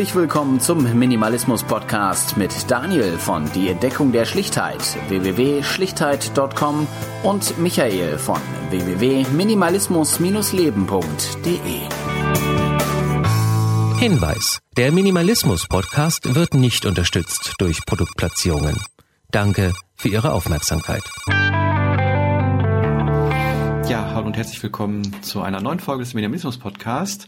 Herzlich willkommen zum Minimalismus Podcast mit Daniel von Die Entdeckung der Schlichtheit www.schlichtheit.com und Michael von www.minimalismus-leben.de. Hinweis: Der Minimalismus Podcast wird nicht unterstützt durch Produktplatzierungen. Danke für Ihre Aufmerksamkeit. Ja, hallo und herzlich willkommen zu einer neuen Folge des Minimalismus Podcast.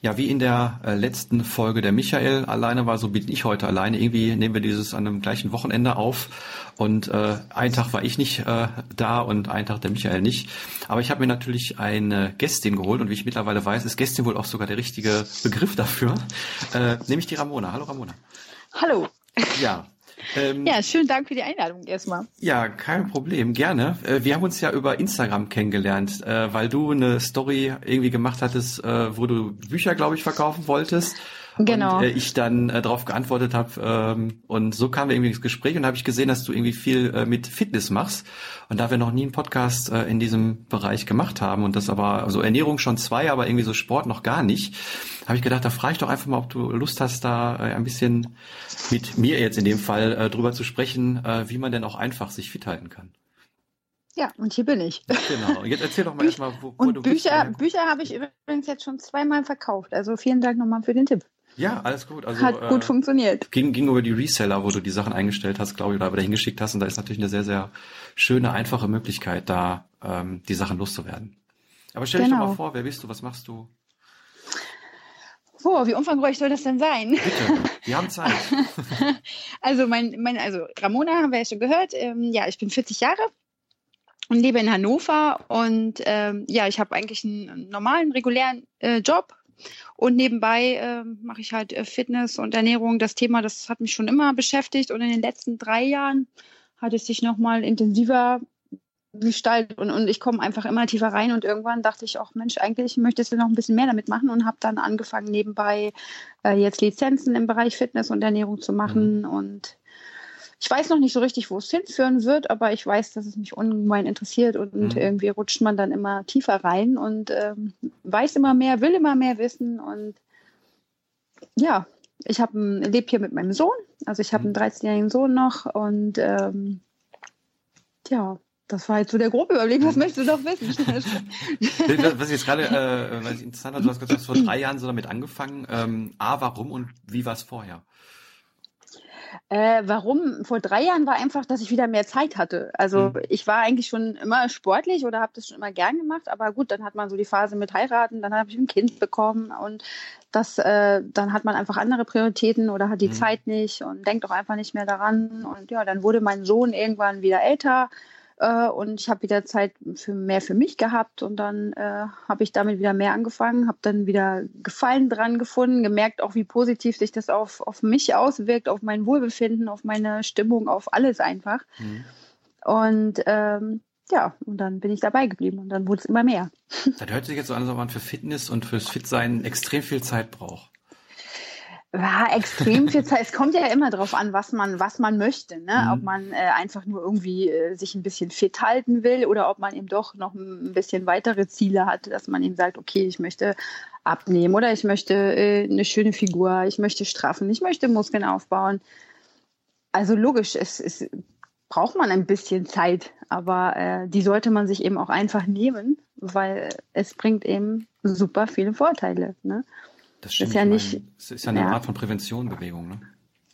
Ja, wie in der äh, letzten Folge der Michael alleine war, so bin ich heute alleine. Irgendwie nehmen wir dieses an einem gleichen Wochenende auf und äh, ein Tag war ich nicht äh, da und ein Tag der Michael nicht. Aber ich habe mir natürlich eine Gästin geholt und wie ich mittlerweile weiß, ist Gästin wohl auch sogar der richtige Begriff dafür, äh, nämlich die Ramona. Hallo Ramona. Hallo. Ja, ähm, ja, schönen Dank für die Einladung erstmal. Ja, kein Problem, gerne. Äh, wir haben uns ja über Instagram kennengelernt, äh, weil du eine Story irgendwie gemacht hattest, äh, wo du Bücher, glaube ich, verkaufen wolltest. Genau. Und äh, ich dann äh, darauf geantwortet habe ähm, und so kam wir irgendwie ins Gespräch und habe ich gesehen, dass du irgendwie viel äh, mit Fitness machst und da wir noch nie einen Podcast äh, in diesem Bereich gemacht haben und das aber also Ernährung schon zwei, aber irgendwie so Sport noch gar nicht, habe ich gedacht, da frage ich doch einfach mal, ob du Lust hast, da äh, ein bisschen mit mir jetzt in dem Fall äh, drüber zu sprechen, äh, wie man denn auch einfach sich fit halten kann. Ja, und hier bin ich. Genau. Jetzt erzähl doch mal erstmal, wo, wo und du Bücher, bist. Bücher habe ich übrigens jetzt schon zweimal verkauft. Also vielen Dank nochmal für den Tipp. Ja, alles gut. Also, Hat gut äh, funktioniert. Ging, ging über die Reseller, wo du die Sachen eingestellt hast, glaube ich, oder dahin geschickt hast. Und da ist natürlich eine sehr, sehr schöne, einfache Möglichkeit, da ähm, die Sachen loszuwerden. Aber stell genau. dich doch mal genau. vor, wer bist du, was machst du? Oh, wie umfangreich soll das denn sein? Bitte, wir haben Zeit. also, mein, mein, also Ramona haben wir ja schon gehört. Ähm, ja, ich bin 40 Jahre und lebe in Hannover. Und ähm, ja, ich habe eigentlich einen normalen, regulären äh, Job, und nebenbei äh, mache ich halt äh, Fitness und Ernährung. Das Thema, das hat mich schon immer beschäftigt. Und in den letzten drei Jahren hat es sich nochmal intensiver gestaltet. Und, und ich komme einfach immer tiefer rein. Und irgendwann dachte ich auch, Mensch, eigentlich möchtest du noch ein bisschen mehr damit machen. Und habe dann angefangen, nebenbei äh, jetzt Lizenzen im Bereich Fitness und Ernährung zu machen. Mhm. Und ich weiß noch nicht so richtig, wo es hinführen wird, aber ich weiß, dass es mich ungemein interessiert und mhm. irgendwie rutscht man dann immer tiefer rein und ähm, weiß immer mehr, will immer mehr wissen und ja, ich habe lebe hier mit meinem Sohn, also ich habe einen 13-jährigen mhm. Sohn noch und ähm, ja, das war jetzt so der grobe Überblick. Was mhm. möchtest du doch wissen? was ich jetzt gerade äh, was ich interessant habe, du hast gesagt, du hast vor drei Jahren so damit angefangen. Ähm, A, warum und wie war es vorher? Äh, warum? Vor drei Jahren war einfach, dass ich wieder mehr Zeit hatte. Also mhm. ich war eigentlich schon immer sportlich oder habe das schon immer gern gemacht, aber gut, dann hat man so die Phase mit heiraten, dann habe ich ein Kind bekommen und das, äh, dann hat man einfach andere Prioritäten oder hat die mhm. Zeit nicht und denkt auch einfach nicht mehr daran. Und ja, dann wurde mein Sohn irgendwann wieder älter äh, und ich habe wieder Zeit für mehr für mich gehabt und dann äh, habe ich damit wieder mehr angefangen, habe dann wieder Gefallen dran gefunden, gemerkt auch, wie positiv sich das auf, auf mich auswirkt, auf mein Wohlbefinden, auf meine Stimmung, auf alles einfach. Mhm. Und ähm, ja, und dann bin ich dabei geblieben und dann wurde es immer mehr. Das hört sich jetzt so an, als ob man für Fitness und fürs Fitsein extrem viel Zeit braucht. Ja, extrem viel Zeit. Es kommt ja immer darauf an, was man, was man möchte. Ne? Mhm. Ob man äh, einfach nur irgendwie äh, sich ein bisschen fit halten will oder ob man eben doch noch ein bisschen weitere Ziele hat, dass man eben sagt, okay, ich möchte abnehmen oder ich möchte äh, eine schöne Figur, ich möchte straffen, ich möchte Muskeln aufbauen. Also logisch, es, es braucht man ein bisschen Zeit, aber äh, die sollte man sich eben auch einfach nehmen, weil es bringt eben super viele Vorteile. Ne? Das stimmt. Ist ja nicht. Es ist ja eine ja. Art von Prävention, Bewegung, ne?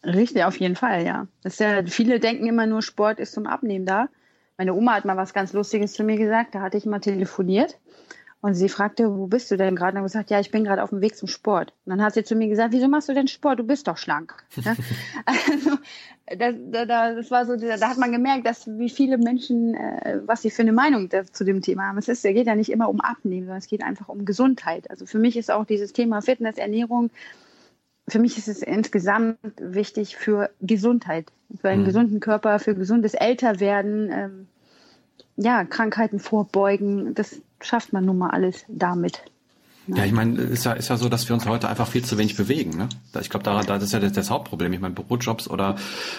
Richtig, auf jeden Fall, ja. Das ist ja. Viele denken immer nur, Sport ist zum Abnehmen da. Meine Oma hat mal was ganz Lustiges zu mir gesagt. Da hatte ich mal telefoniert und sie fragte, wo bist du denn gerade? Und ich gesagt, ja, ich bin gerade auf dem Weg zum Sport. Und dann hat sie zu mir gesagt, wieso machst du denn Sport? Du bist doch schlank. also, das, das war so, da hat man gemerkt, dass wie viele Menschen, äh, was sie für eine Meinung zu dem Thema haben. Es ist, geht ja nicht immer um Abnehmen, sondern es geht einfach um Gesundheit. Also für mich ist auch dieses Thema Fitness, Ernährung, für mich ist es insgesamt wichtig für Gesundheit, für einen mhm. gesunden Körper, für gesundes Älterwerden, ähm, ja, Krankheiten vorbeugen. Das schafft man nun mal alles damit. Ja, ich meine, ist ja, ist ja so, dass wir uns heute einfach viel zu wenig bewegen. Ne? Ich glaube, da, das ist ja das, das Hauptproblem. Ich meine, Bürojobs oder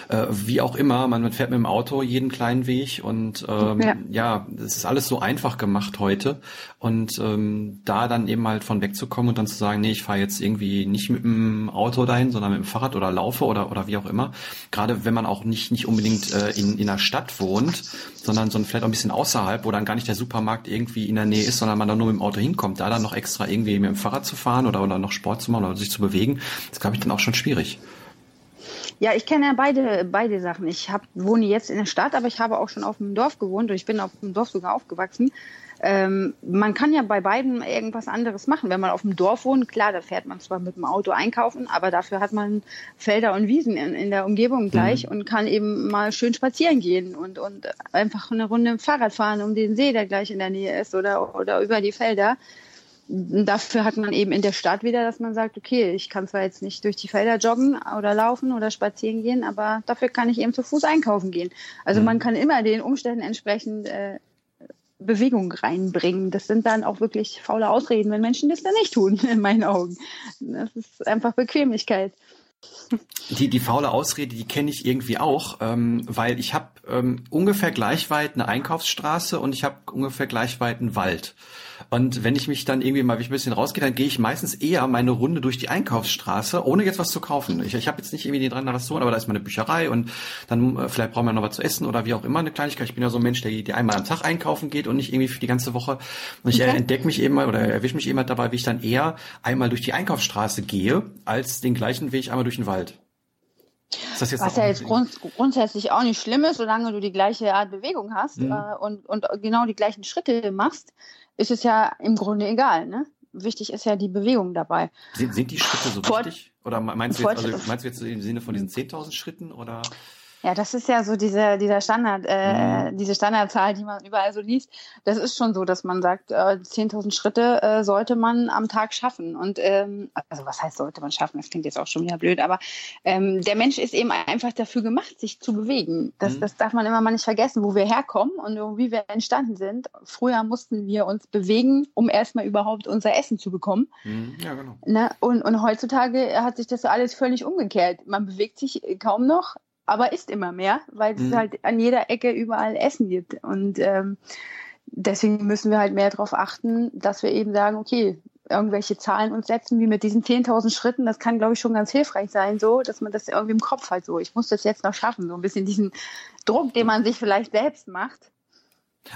äh, wie auch immer, man, man fährt mit dem Auto jeden kleinen Weg und ähm, ja. ja, es ist alles so einfach gemacht heute. Und ähm, da dann eben halt von wegzukommen und dann zu sagen, nee, ich fahre jetzt irgendwie nicht mit dem Auto dahin, sondern mit dem Fahrrad oder laufe oder, oder wie auch immer. Gerade wenn man auch nicht, nicht unbedingt äh, in, in einer Stadt wohnt, sondern so vielleicht auch ein bisschen außerhalb, wo dann gar nicht der Supermarkt irgendwie in der Nähe ist, sondern man dann nur mit dem Auto hinkommt, da dann noch extra irgendwie irgendwie mit dem Fahrrad zu fahren oder, oder noch Sport zu machen oder sich zu bewegen, das glaube ich dann auch schon schwierig. Ja, ich kenne ja beide, beide Sachen. Ich hab, wohne jetzt in der Stadt, aber ich habe auch schon auf dem Dorf gewohnt und ich bin auf dem Dorf sogar aufgewachsen. Ähm, man kann ja bei beiden irgendwas anderes machen. Wenn man auf dem Dorf wohnt, klar, da fährt man zwar mit dem Auto einkaufen, aber dafür hat man Felder und Wiesen in, in der Umgebung gleich mhm. und kann eben mal schön spazieren gehen und, und einfach eine Runde Fahrrad fahren um den See, der gleich in der Nähe ist oder, oder über die Felder dafür hat man eben in der Stadt wieder, dass man sagt, okay, ich kann zwar jetzt nicht durch die Felder joggen oder laufen oder spazieren gehen, aber dafür kann ich eben zu Fuß einkaufen gehen. Also mhm. man kann immer den Umständen entsprechend äh, Bewegung reinbringen. Das sind dann auch wirklich faule Ausreden, wenn Menschen das dann nicht tun, in meinen Augen. Das ist einfach Bequemlichkeit. Die, die faule Ausrede, die kenne ich irgendwie auch, ähm, weil ich habe ähm, ungefähr gleich weit eine Einkaufsstraße und ich habe ungefähr gleich weit einen Wald. Und wenn ich mich dann irgendwie mal ein bisschen rausgehe, dann gehe ich meistens eher meine Runde durch die Einkaufsstraße, ohne jetzt was zu kaufen. Ich, ich habe jetzt nicht irgendwie dran was zu tun, aber da ist meine Bücherei und dann äh, vielleicht brauchen wir noch was zu essen oder wie auch immer eine Kleinigkeit. Ich bin ja so ein Mensch, der, der einmal am Tag einkaufen geht und nicht irgendwie für die ganze Woche. Und ich okay. entdecke mich eben mal oder erwische mich immer dabei, wie ich dann eher einmal durch die Einkaufsstraße gehe, als den gleichen Weg einmal durch den Wald. Was ja jetzt grund, grundsätzlich auch nicht schlimm ist, solange du die gleiche Art Bewegung hast mhm. äh, und, und genau die gleichen Schritte machst, ist es ja im Grunde egal. Ne? Wichtig ist ja die Bewegung dabei. Sind, sind die Schritte so Fort, wichtig? Oder meinst du, jetzt, also, meinst du jetzt im Sinne von diesen 10.000 Schritten? Oder? Ja, das ist ja so diese, dieser Standard, äh, mhm. diese Standardzahl, die man überall so liest. Das ist schon so, dass man sagt, äh, 10.000 Schritte äh, sollte man am Tag schaffen. Und ähm, also was heißt sollte man schaffen? Das klingt jetzt auch schon wieder blöd, aber ähm, der Mensch ist eben einfach dafür gemacht, sich zu bewegen. Das, mhm. das darf man immer mal nicht vergessen, wo wir herkommen und wie wir entstanden sind. Früher mussten wir uns bewegen, um erstmal überhaupt unser Essen zu bekommen. Mhm. Ja, genau. Ne? Und, und heutzutage hat sich das alles völlig umgekehrt. Man bewegt sich kaum noch aber isst immer mehr, weil es mhm. halt an jeder Ecke überall Essen gibt. Und ähm, deswegen müssen wir halt mehr darauf achten, dass wir eben sagen, okay, irgendwelche Zahlen uns setzen, wie mit diesen 10.000 Schritten, das kann, glaube ich, schon ganz hilfreich sein, so, dass man das irgendwie im Kopf hat, so, ich muss das jetzt noch schaffen, so ein bisschen diesen Druck, den man sich vielleicht selbst macht.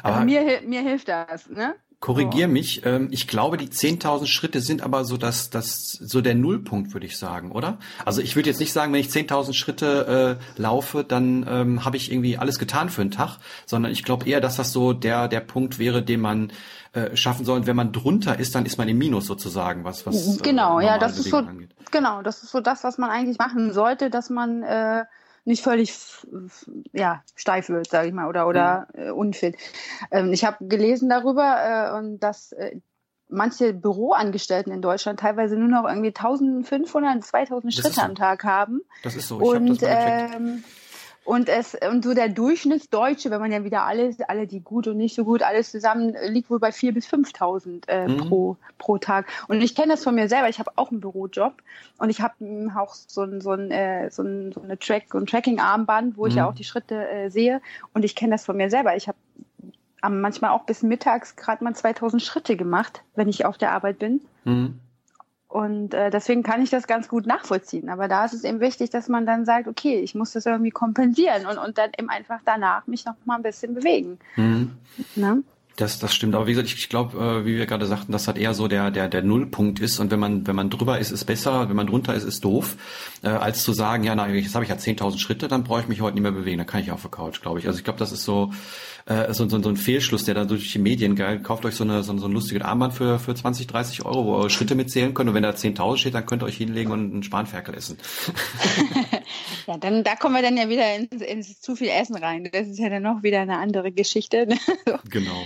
Aber also mir, mir hilft das, ne? Korrigier mich. Ähm, ich glaube, die 10.000 Schritte sind aber so das, das, so der Nullpunkt, würde ich sagen, oder? Also ich würde jetzt nicht sagen, wenn ich 10.000 Schritte äh, laufe, dann ähm, habe ich irgendwie alles getan für einen Tag, sondern ich glaube eher, dass das so der, der Punkt wäre, den man äh, schaffen soll. Und wenn man drunter ist, dann ist man im Minus sozusagen, was, was Genau, äh, ja, das ist so, angeht. genau, das ist so das, was man eigentlich machen sollte, dass man äh, nicht völlig ja, steif wird, sage ich mal, oder, oder mhm. äh, unfit. Ähm, ich habe gelesen darüber, äh, dass äh, manche Büroangestellten in Deutschland teilweise nur noch irgendwie 1500, 2000 Schritte so. am Tag haben. Das ist so. Ich und ähm, und es, und so der Durchschnittsdeutsche, wenn man ja wieder alles, alle die gut und nicht so gut, alles zusammen, liegt wohl bei 4.000 bis 5.000 äh, mhm. pro, pro Tag. Und ich kenne das von mir selber. Ich habe auch einen Bürojob und ich habe auch so, ein, so, ein, äh, so, ein, so eine Track- und Tracking-Armband, wo mhm. ich ja mhm. auch die Schritte äh, sehe. Und ich kenne das von mir selber. Ich habe manchmal auch bis mittags gerade mal 2000 Schritte gemacht, wenn ich auf der Arbeit bin. Mhm. Und äh, deswegen kann ich das ganz gut nachvollziehen. Aber da ist es eben wichtig, dass man dann sagt, okay, ich muss das irgendwie kompensieren und, und dann eben einfach danach mich noch mal ein bisschen bewegen. Mhm. Ne? Das, das stimmt. Aber wie gesagt, ich, ich glaube, äh, wie wir gerade sagten, dass das eher so der, der, der Nullpunkt ist. Und wenn man, wenn man drüber ist, ist besser. Wenn man drunter ist, ist doof. Äh, als zu sagen, ja, na, jetzt habe ich ja 10.000 Schritte, dann brauche ich mich heute nicht mehr bewegen. Dann kann ich auf der Couch, glaube ich. Also ich glaube, das ist so, äh, so, so, so ein Fehlschluss, der da durch die Medien, geil, kauft euch so, eine, so, so ein lustiges Armband für, für 20, 30 Euro, wo ihr Schritte mitzählen könnt. Und wenn da 10.000 steht, dann könnt ihr euch hinlegen und einen Spanferkel essen. ja, dann, da kommen wir dann ja wieder ins, ins zu viel Essen rein. Das ist ja dann noch wieder eine andere Geschichte. Ne? genau.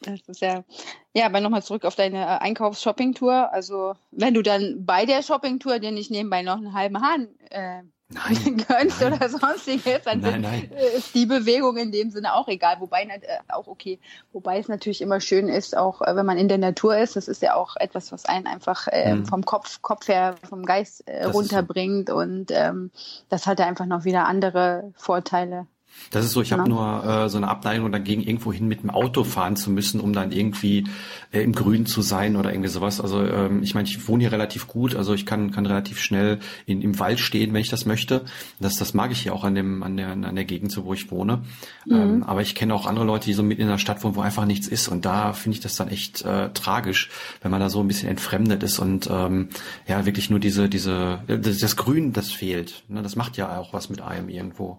Das ist ja, ja, aber nochmal zurück auf deine äh, Einkaufs-Shopping-Tour. Also, wenn du dann bei der Shopping-Tour dir nicht nebenbei noch einen halben Hahn äh, nein, gönnst nein. oder sonstiges, dann nein, nein. ist die Bewegung in dem Sinne auch egal. Wobei äh, auch okay, wobei es natürlich immer schön ist, auch äh, wenn man in der Natur ist, das ist ja auch etwas, was einen einfach äh, hm. vom Kopf, Kopf her, vom Geist äh, runterbringt so. und ähm, das hat ja einfach noch wieder andere Vorteile. Das ist so, ich habe genau. nur äh, so eine Abneigung dagegen, irgendwo hin mit dem Auto fahren zu müssen, um dann irgendwie äh, im Grün zu sein oder irgendwie sowas. Also ähm, ich meine, ich wohne hier relativ gut, also ich kann, kann relativ schnell in, im Wald stehen, wenn ich das möchte. Das, das mag ich hier auch an, dem, an, der, an der Gegend, so wo ich wohne. Mhm. Ähm, aber ich kenne auch andere Leute, die so mitten in der Stadt wohnen, wo einfach nichts ist. Und da finde ich das dann echt äh, tragisch, wenn man da so ein bisschen entfremdet ist und ähm, ja, wirklich nur diese, diese, das, das Grün, das fehlt. Ne? Das macht ja auch was mit einem irgendwo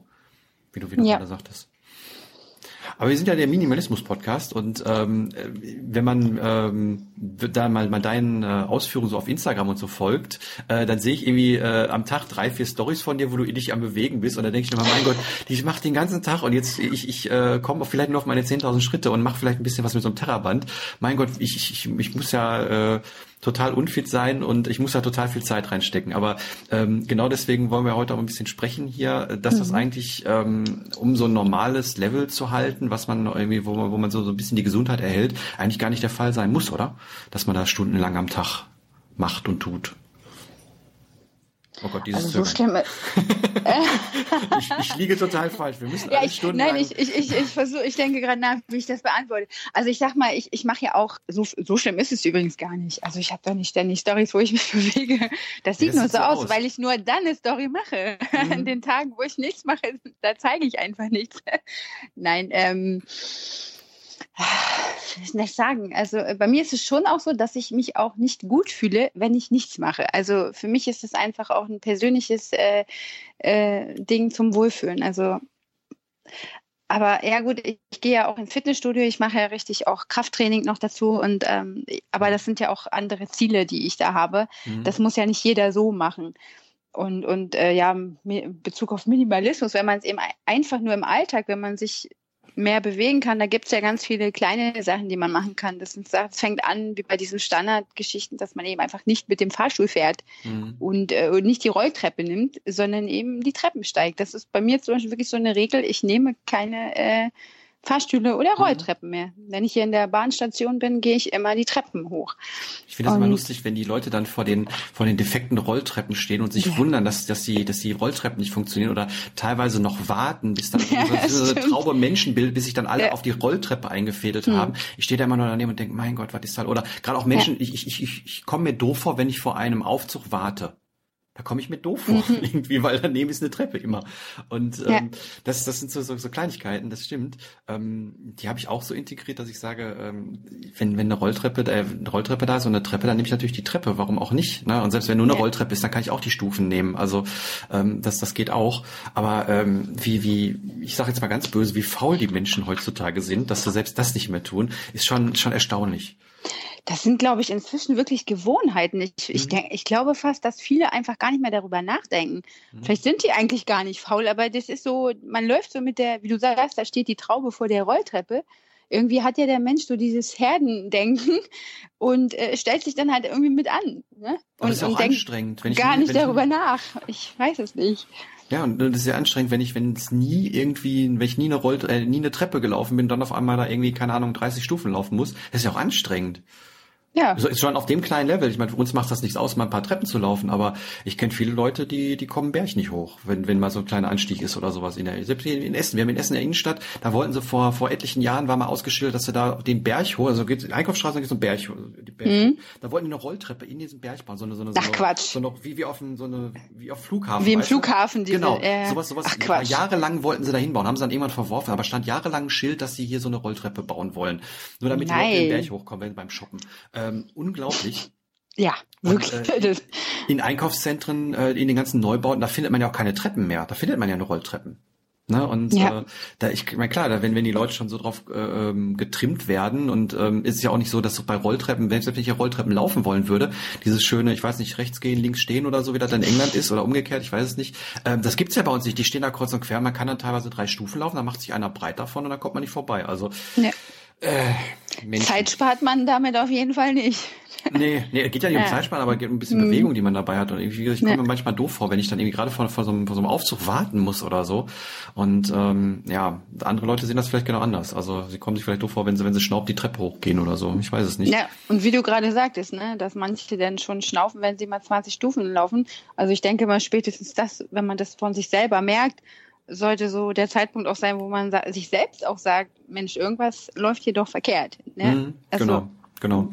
wie du wieder ja. gerade sagtest. Aber wir sind ja der Minimalismus-Podcast und ähm, wenn man ähm, da mal, mal deinen äh, Ausführungen so auf Instagram und so folgt, äh, dann sehe ich irgendwie äh, am Tag drei, vier Stories von dir, wo du dich am Bewegen bist und dann denke ich mir, mein Gott, die macht den ganzen Tag und jetzt ich, ich äh, komme vielleicht nur auf meine 10.000 Schritte und mache vielleicht ein bisschen was mit so einem Terraband. Mein Gott, ich, ich, ich muss ja äh, total unfit sein und ich muss da total viel Zeit reinstecken. Aber ähm, genau deswegen wollen wir heute auch ein bisschen sprechen hier, dass mhm. das eigentlich, ähm, um so ein normales Level zu halten, was man irgendwie, wo man, wo man so, so ein bisschen die Gesundheit erhält, eigentlich gar nicht der Fall sein muss, oder? Dass man das stundenlang am Tag macht und tut. Oh Gott, dieses also so schlimm. ich, ich liege total falsch. Wir müssen ja, ich, Stunden Nein, ich, ich, ich, ich versuche, ich denke gerade nach, wie ich das beantworte. Also ich sag mal, ich, ich mache ja auch, so, so schlimm ist es übrigens gar nicht. Also ich habe da nicht ständig Stories, wo ich mich bewege. Das sieht ja, das nur so aus, aus, weil ich nur dann eine Story mache. Mhm. An den Tagen, wo ich nichts mache, da zeige ich einfach nichts. Nein, ähm, nicht sagen. Also äh, bei mir ist es schon auch so, dass ich mich auch nicht gut fühle, wenn ich nichts mache. Also für mich ist es einfach auch ein persönliches äh, äh, Ding zum Wohlfühlen. Also aber ja gut, ich, ich, gehe ja auch ins Fitnessstudio, ich mache ja richtig auch Krafttraining noch dazu und ähm, aber das sind ja auch andere Ziele, die ich da habe. Mhm. Das muss ja nicht jeder so machen. Und, und äh, ja, in Bezug auf Minimalismus, wenn man es eben einfach nur im Alltag, wenn man sich mehr bewegen kann. Da gibt es ja ganz viele kleine Sachen, die man machen kann. Das, das fängt an wie bei diesen Standardgeschichten, dass man eben einfach nicht mit dem Fahrstuhl fährt mhm. und, äh, und nicht die Rolltreppe nimmt, sondern eben die Treppen steigt. Das ist bei mir zum Beispiel wirklich so eine Regel. Ich nehme keine äh, Fahrstühle oder mhm. Rolltreppen mehr. Wenn ich hier in der Bahnstation bin, gehe ich immer die Treppen hoch. Ich finde das immer lustig, wenn die Leute dann vor den, vor den defekten Rolltreppen stehen und sich ja. wundern, dass, dass, die, dass die Rolltreppen nicht funktionieren oder teilweise noch warten, bis dann ja, so, eine Traube Menschenbild, bis sich dann alle ja. auf die Rolltreppe eingefädelt hm. haben. Ich stehe da immer nur daneben und denke, mein Gott, was ist da? Oder gerade auch Menschen, ich, ich, ich, ich komme mir doof vor, wenn ich vor einem Aufzug warte. Da komme ich mir doof vor, mhm. irgendwie, weil daneben ist eine Treppe immer. Und ähm, ja. das, das sind so, so, so Kleinigkeiten, das stimmt. Ähm, die habe ich auch so integriert, dass ich sage, ähm, wenn, wenn eine Rolltreppe, äh, eine Rolltreppe da ist und eine Treppe, dann nehme ich natürlich die Treppe, warum auch nicht? Ne? Und selbst wenn nur eine ja. Rolltreppe ist, dann kann ich auch die Stufen nehmen. Also ähm, das, das geht auch. Aber ähm, wie, wie, ich sage jetzt mal ganz böse, wie faul die Menschen heutzutage sind, dass sie selbst das nicht mehr tun, ist schon, schon erstaunlich. Das sind, glaube ich, inzwischen wirklich Gewohnheiten. Ich, mhm. ich, denk, ich glaube fast, dass viele einfach gar nicht mehr darüber nachdenken. Mhm. Vielleicht sind die eigentlich gar nicht faul, aber das ist so, man läuft so mit der, wie du sagst, da steht die Traube vor der Rolltreppe. Irgendwie hat ja der Mensch so dieses Herdendenken und äh, stellt sich dann halt irgendwie mit an. Ne? Und, das ist auch anstrengend. Wenn ich, gar nicht darüber ich, nach. Ich weiß es nicht. Ja, und das ist ja anstrengend, wenn ich, wenn es nie irgendwie, wenn ich nie eine Roll, äh, nie eine Treppe gelaufen bin, dann auf einmal da irgendwie, keine Ahnung, 30 Stufen laufen muss. Das ist ja auch anstrengend. Ja. Schon auf dem kleinen Level. Ich meine, für uns macht das nichts aus, mal ein paar Treppen zu laufen, aber ich kenne viele Leute, die, die kommen Berg nicht hoch, wenn, wenn mal so ein kleiner Anstieg ist oder sowas in der, selbst in Essen. Wir haben in Essen in der Innenstadt, da wollten sie vor, vor etlichen Jahren, war mal ausgeschildert, dass sie da den Berg hoch, also geht, Einkaufsstraße, da gibt es so einen Berg, die Berg mhm. da wollten die eine Rolltreppe in diesen Berg bauen, so eine, so eine, Ach, so, Quatsch. so noch, wie, wie auf einem, so eine, wie auf Flughafen. Wie im Flughafen, diese, Genau, äh, sowas, sowas, Ach, Quatsch. jahrelang wollten sie da hinbauen, haben sie dann irgendwann verworfen, aber stand jahrelang ein Schild, dass sie hier so eine Rolltreppe bauen wollen. Nur damit Nein. die Leute den Berg hochkommen beim Shoppen. Ähm, unglaublich. Ja, wirklich. Und, äh, in Einkaufszentren, äh, in den ganzen Neubauten, da findet man ja auch keine Treppen mehr. Da findet man ja nur Rolltreppen. Ne? Und ja. äh, da ich meine klar, da wenn wenn die Leute schon so drauf äh, ähm, getrimmt werden und ähm, ist es ja auch nicht so, dass so bei Rolltreppen, wenn ich hier Rolltreppen laufen wollen würde, dieses schöne, ich weiß nicht, rechts gehen, links stehen oder so, wie das in England ist oder umgekehrt, ich weiß es nicht. Ähm, das gibt's ja bei uns nicht. Die stehen da kreuz und quer. Man kann dann teilweise drei Stufen laufen, dann macht sich einer breit davon und dann kommt man nicht vorbei. Also ja. Äh, Menschen. Zeit spart man damit auf jeden Fall nicht. Nee, nee, geht ja nicht um Zeitsparen, aber geht um ein bisschen mhm. Bewegung, die man dabei hat. Und irgendwie, ich komme ja. mir manchmal doof vor, wenn ich dann irgendwie gerade vor, vor, so einem, vor so einem Aufzug warten muss oder so. Und ähm, ja, andere Leute sehen das vielleicht genau anders. Also sie kommen sich vielleicht doof vor, wenn sie, wenn sie schnaubt die Treppe hochgehen oder so. Ich weiß es nicht. Ja, und wie du gerade sagtest, ne, dass manche dann schon schnaufen, wenn sie mal 20 Stufen laufen. Also ich denke mal spätestens das, wenn man das von sich selber merkt, sollte so der Zeitpunkt auch sein, wo man sich selbst auch sagt, Mensch, irgendwas läuft hier doch verkehrt. Ne? Mhm, also, genau, genau.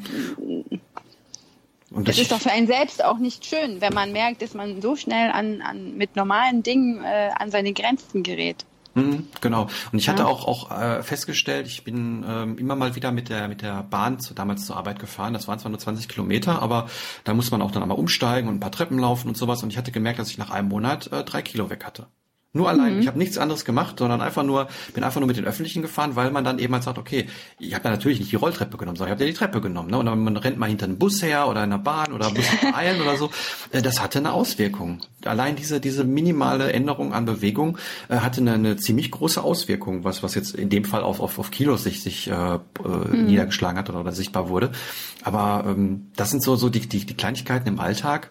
Und das ist doch für einen selbst auch nicht schön, wenn man merkt, dass man so schnell an, an mit normalen Dingen äh, an seine Grenzen gerät. Mhm, genau. Und ich hatte ja. auch auch äh, festgestellt, ich bin ähm, immer mal wieder mit der mit der Bahn zu, damals zur Arbeit gefahren. Das waren zwar nur 20 Kilometer, aber da muss man auch dann einmal umsteigen und ein paar Treppen laufen und sowas. Und ich hatte gemerkt, dass ich nach einem Monat äh, drei Kilo weg hatte. Nur allein. Mhm. Ich habe nichts anderes gemacht, sondern einfach nur, bin einfach nur mit den Öffentlichen gefahren, weil man dann eben halt sagt, okay, ich habe ja natürlich nicht die Rolltreppe genommen, sondern ich habe ja die Treppe genommen. Ne? Und dann man rennt mal hinter einem Bus her oder einer Bahn oder muss eilen oder so. Äh, das hatte eine Auswirkung. Allein diese, diese minimale Änderung an Bewegung äh, hatte eine, eine ziemlich große Auswirkung, was, was jetzt in dem Fall auf, auf, auf Kilos sich, sich äh, mhm. niedergeschlagen hat oder, oder sichtbar wurde. Aber ähm, das sind so, so die, die, die Kleinigkeiten im Alltag,